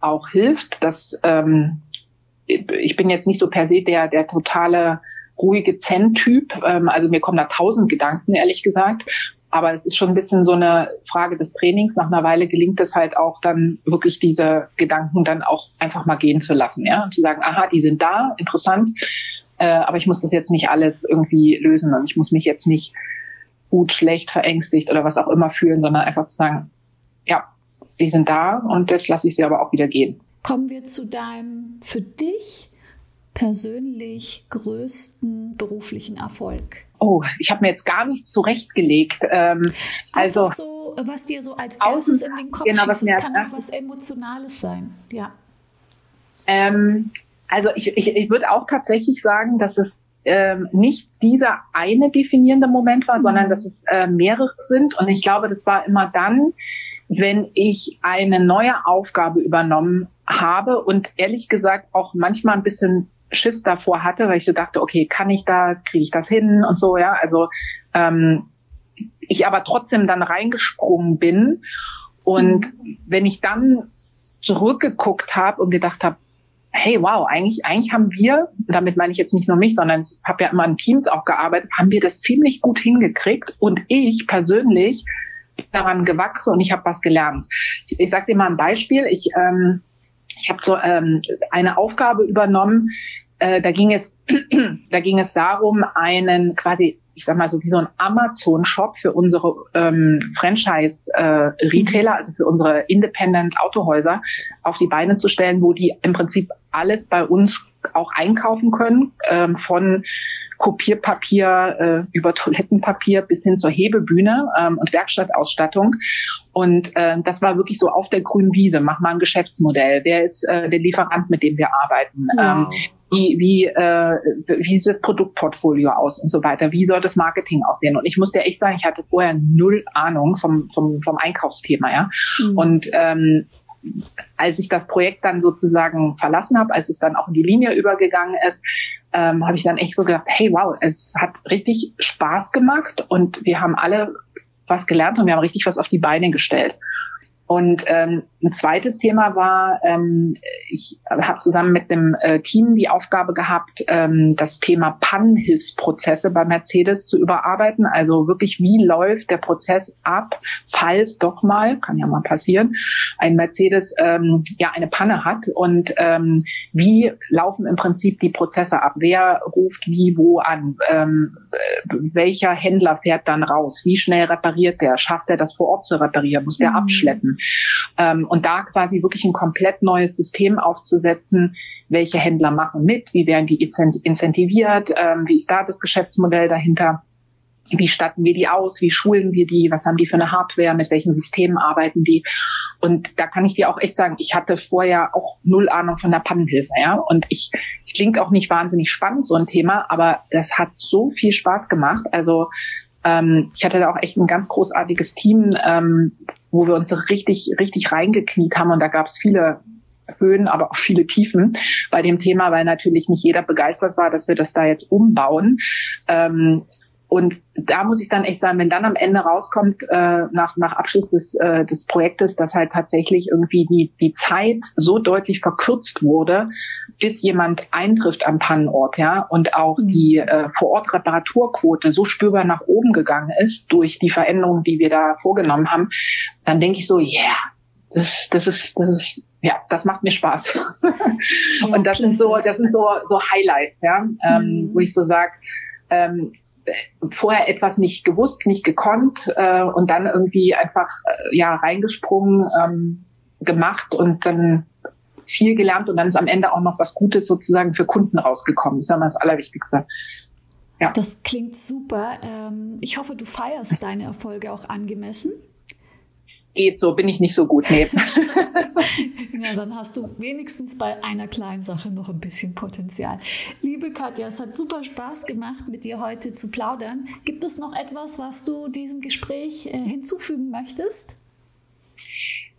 auch hilft. Dass ähm, ich bin jetzt nicht so per se der der totale ruhige Zen-Typ. Ähm, also mir kommen da tausend Gedanken, ehrlich gesagt. Aber es ist schon ein bisschen so eine Frage des Trainings. Nach einer Weile gelingt es halt auch dann wirklich diese Gedanken dann auch einfach mal gehen zu lassen, ja, und zu sagen, aha, die sind da, interessant, äh, aber ich muss das jetzt nicht alles irgendwie lösen und ich muss mich jetzt nicht gut, schlecht, verängstigt oder was auch immer fühlen, sondern einfach zu sagen, ja, die sind da und jetzt lasse ich sie aber auch wieder gehen. Kommen wir zu deinem für dich persönlich größten beruflichen Erfolg? Oh, ich habe mir jetzt gar nichts zurechtgelegt. Ähm, also so, was dir so als erstes in den Kopf genau, schießt, das kann auch was Emotionales sein. Ja. Ähm, also ich, ich, ich würde auch tatsächlich sagen, dass es ähm, nicht dieser eine definierende Moment war, sondern dass es äh, mehrere sind. Und ich glaube, das war immer dann, wenn ich eine neue Aufgabe übernommen habe und ehrlich gesagt auch manchmal ein bisschen Schiss davor hatte, weil ich so dachte, okay, kann ich das, kriege ich das hin und so, ja. Also ähm, ich aber trotzdem dann reingesprungen bin. Und mhm. wenn ich dann zurückgeguckt habe und gedacht habe, hey, wow, eigentlich, eigentlich haben wir, damit meine ich jetzt nicht nur mich, sondern ich habe ja immer in Teams auch gearbeitet, haben wir das ziemlich gut hingekriegt. Und ich persönlich daran gewachsen und ich habe was gelernt. Ich, ich sage dir mal ein Beispiel. Ich, ähm, ich habe so ähm, eine Aufgabe übernommen. Äh, da ging es, [CLEARS THROAT] da ging es darum, einen quasi ich sag mal so wie so ein Amazon-Shop für unsere ähm, Franchise-Retailer, äh, also für unsere Independent-Autohäuser auf die Beine zu stellen, wo die im Prinzip alles bei uns auch einkaufen können, ähm, von Kopierpapier äh, über Toilettenpapier bis hin zur Hebebühne ähm, und Werkstattausstattung. Und äh, das war wirklich so auf der grünen Wiese. Mach mal ein Geschäftsmodell. Wer ist äh, der Lieferant, mit dem wir arbeiten? Wow. Ähm, wie, wie, äh, wie sieht das Produktportfolio aus und so weiter? Wie soll das Marketing aussehen? Und ich muss dir echt sagen, ich hatte vorher null Ahnung vom, vom, vom Einkaufsthema, ja. Mhm. Und ähm, als ich das Projekt dann sozusagen verlassen habe, als es dann auch in die Linie übergegangen ist, ähm, habe ich dann echt so gedacht, hey wow, es hat richtig Spaß gemacht und wir haben alle was gelernt und wir haben richtig was auf die Beine gestellt. Und ähm, ein zweites Thema war, ähm, ich habe zusammen mit dem äh, Team die Aufgabe gehabt, ähm, das Thema Pannenhilfsprozesse bei Mercedes zu überarbeiten. Also wirklich, wie läuft der Prozess ab, falls doch mal, kann ja mal passieren, ein Mercedes ähm, ja eine Panne hat und ähm, wie laufen im Prinzip die Prozesse ab? Wer ruft wie wo an? Ähm, welcher Händler fährt dann raus? Wie schnell repariert der? Schafft er das vor Ort zu reparieren? Muss der mhm. abschleppen? Ähm, und da quasi wirklich ein komplett neues System aufzusetzen, welche Händler machen mit, wie werden die incentiviert, ähm, wie ist da das Geschäftsmodell dahinter wie statten wir die aus, wie schulen wir die, was haben die für eine Hardware, mit welchen Systemen arbeiten die. Und da kann ich dir auch echt sagen, ich hatte vorher auch null Ahnung von der Pannenhilfe, ja. Und ich, es klingt auch nicht wahnsinnig spannend, so ein Thema, aber das hat so viel Spaß gemacht. Also ähm, ich hatte da auch echt ein ganz großartiges Team, ähm, wo wir uns richtig, richtig reingekniet haben und da gab es viele Höhen, aber auch viele Tiefen bei dem Thema, weil natürlich nicht jeder begeistert war, dass wir das da jetzt umbauen. Ähm, und da muss ich dann echt sagen, wenn dann am Ende rauskommt, äh, nach, nach Abschluss des, äh, des Projektes, dass halt tatsächlich irgendwie die, die Zeit so deutlich verkürzt wurde, bis jemand eintrifft am Pannenort, ja, und auch mhm. die äh, Vor-Ort-Reparaturquote so spürbar nach oben gegangen ist durch die Veränderungen, die wir da vorgenommen haben, dann denke ich so, yeah, das, das ist, das ist, ja, das macht mir Spaß. Ja, [LAUGHS] und das sind so, das sind so, so Highlights, ja, ähm, mhm. wo ich so sag, ähm, vorher etwas nicht gewusst, nicht gekonnt äh, und dann irgendwie einfach äh, ja reingesprungen, ähm, gemacht und dann viel gelernt und dann ist am Ende auch noch was Gutes sozusagen für Kunden rausgekommen. Das ist immer das Allerwichtigste. Ja. Das klingt super. Ähm, ich hoffe, du feierst deine Erfolge auch angemessen geht so, bin ich nicht so gut. Nee. [LAUGHS] ja, dann hast du wenigstens bei einer kleinen Sache noch ein bisschen Potenzial. Liebe Katja, es hat super Spaß gemacht, mit dir heute zu plaudern. Gibt es noch etwas, was du diesem Gespräch äh, hinzufügen möchtest?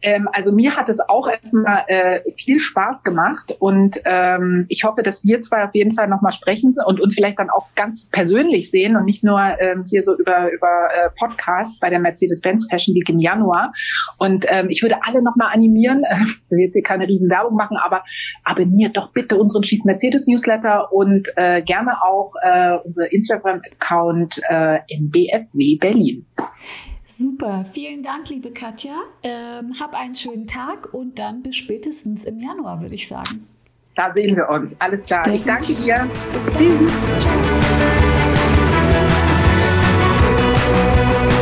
Ähm, also mir hat es auch erstmal äh, viel Spaß gemacht und ähm, ich hoffe, dass wir zwei auf jeden Fall nochmal sprechen und uns vielleicht dann auch ganz persönlich sehen und nicht nur ähm, hier so über, über äh, Podcast bei der Mercedes-Benz Fashion Week im Januar. Und ähm, ich würde alle nochmal animieren, [LAUGHS] ich will jetzt hier keine riesen Werbung machen, aber abonniert doch bitte unseren Chief Mercedes Newsletter und äh, gerne auch äh, unser Instagram-Account äh, im BFW Berlin. Super, vielen Dank, liebe Katja. Ähm, hab einen schönen Tag und dann bis spätestens im Januar, würde ich sagen. Da sehen wir uns. Alles klar. Sehr ich danke dir. Bis dann. Ciao.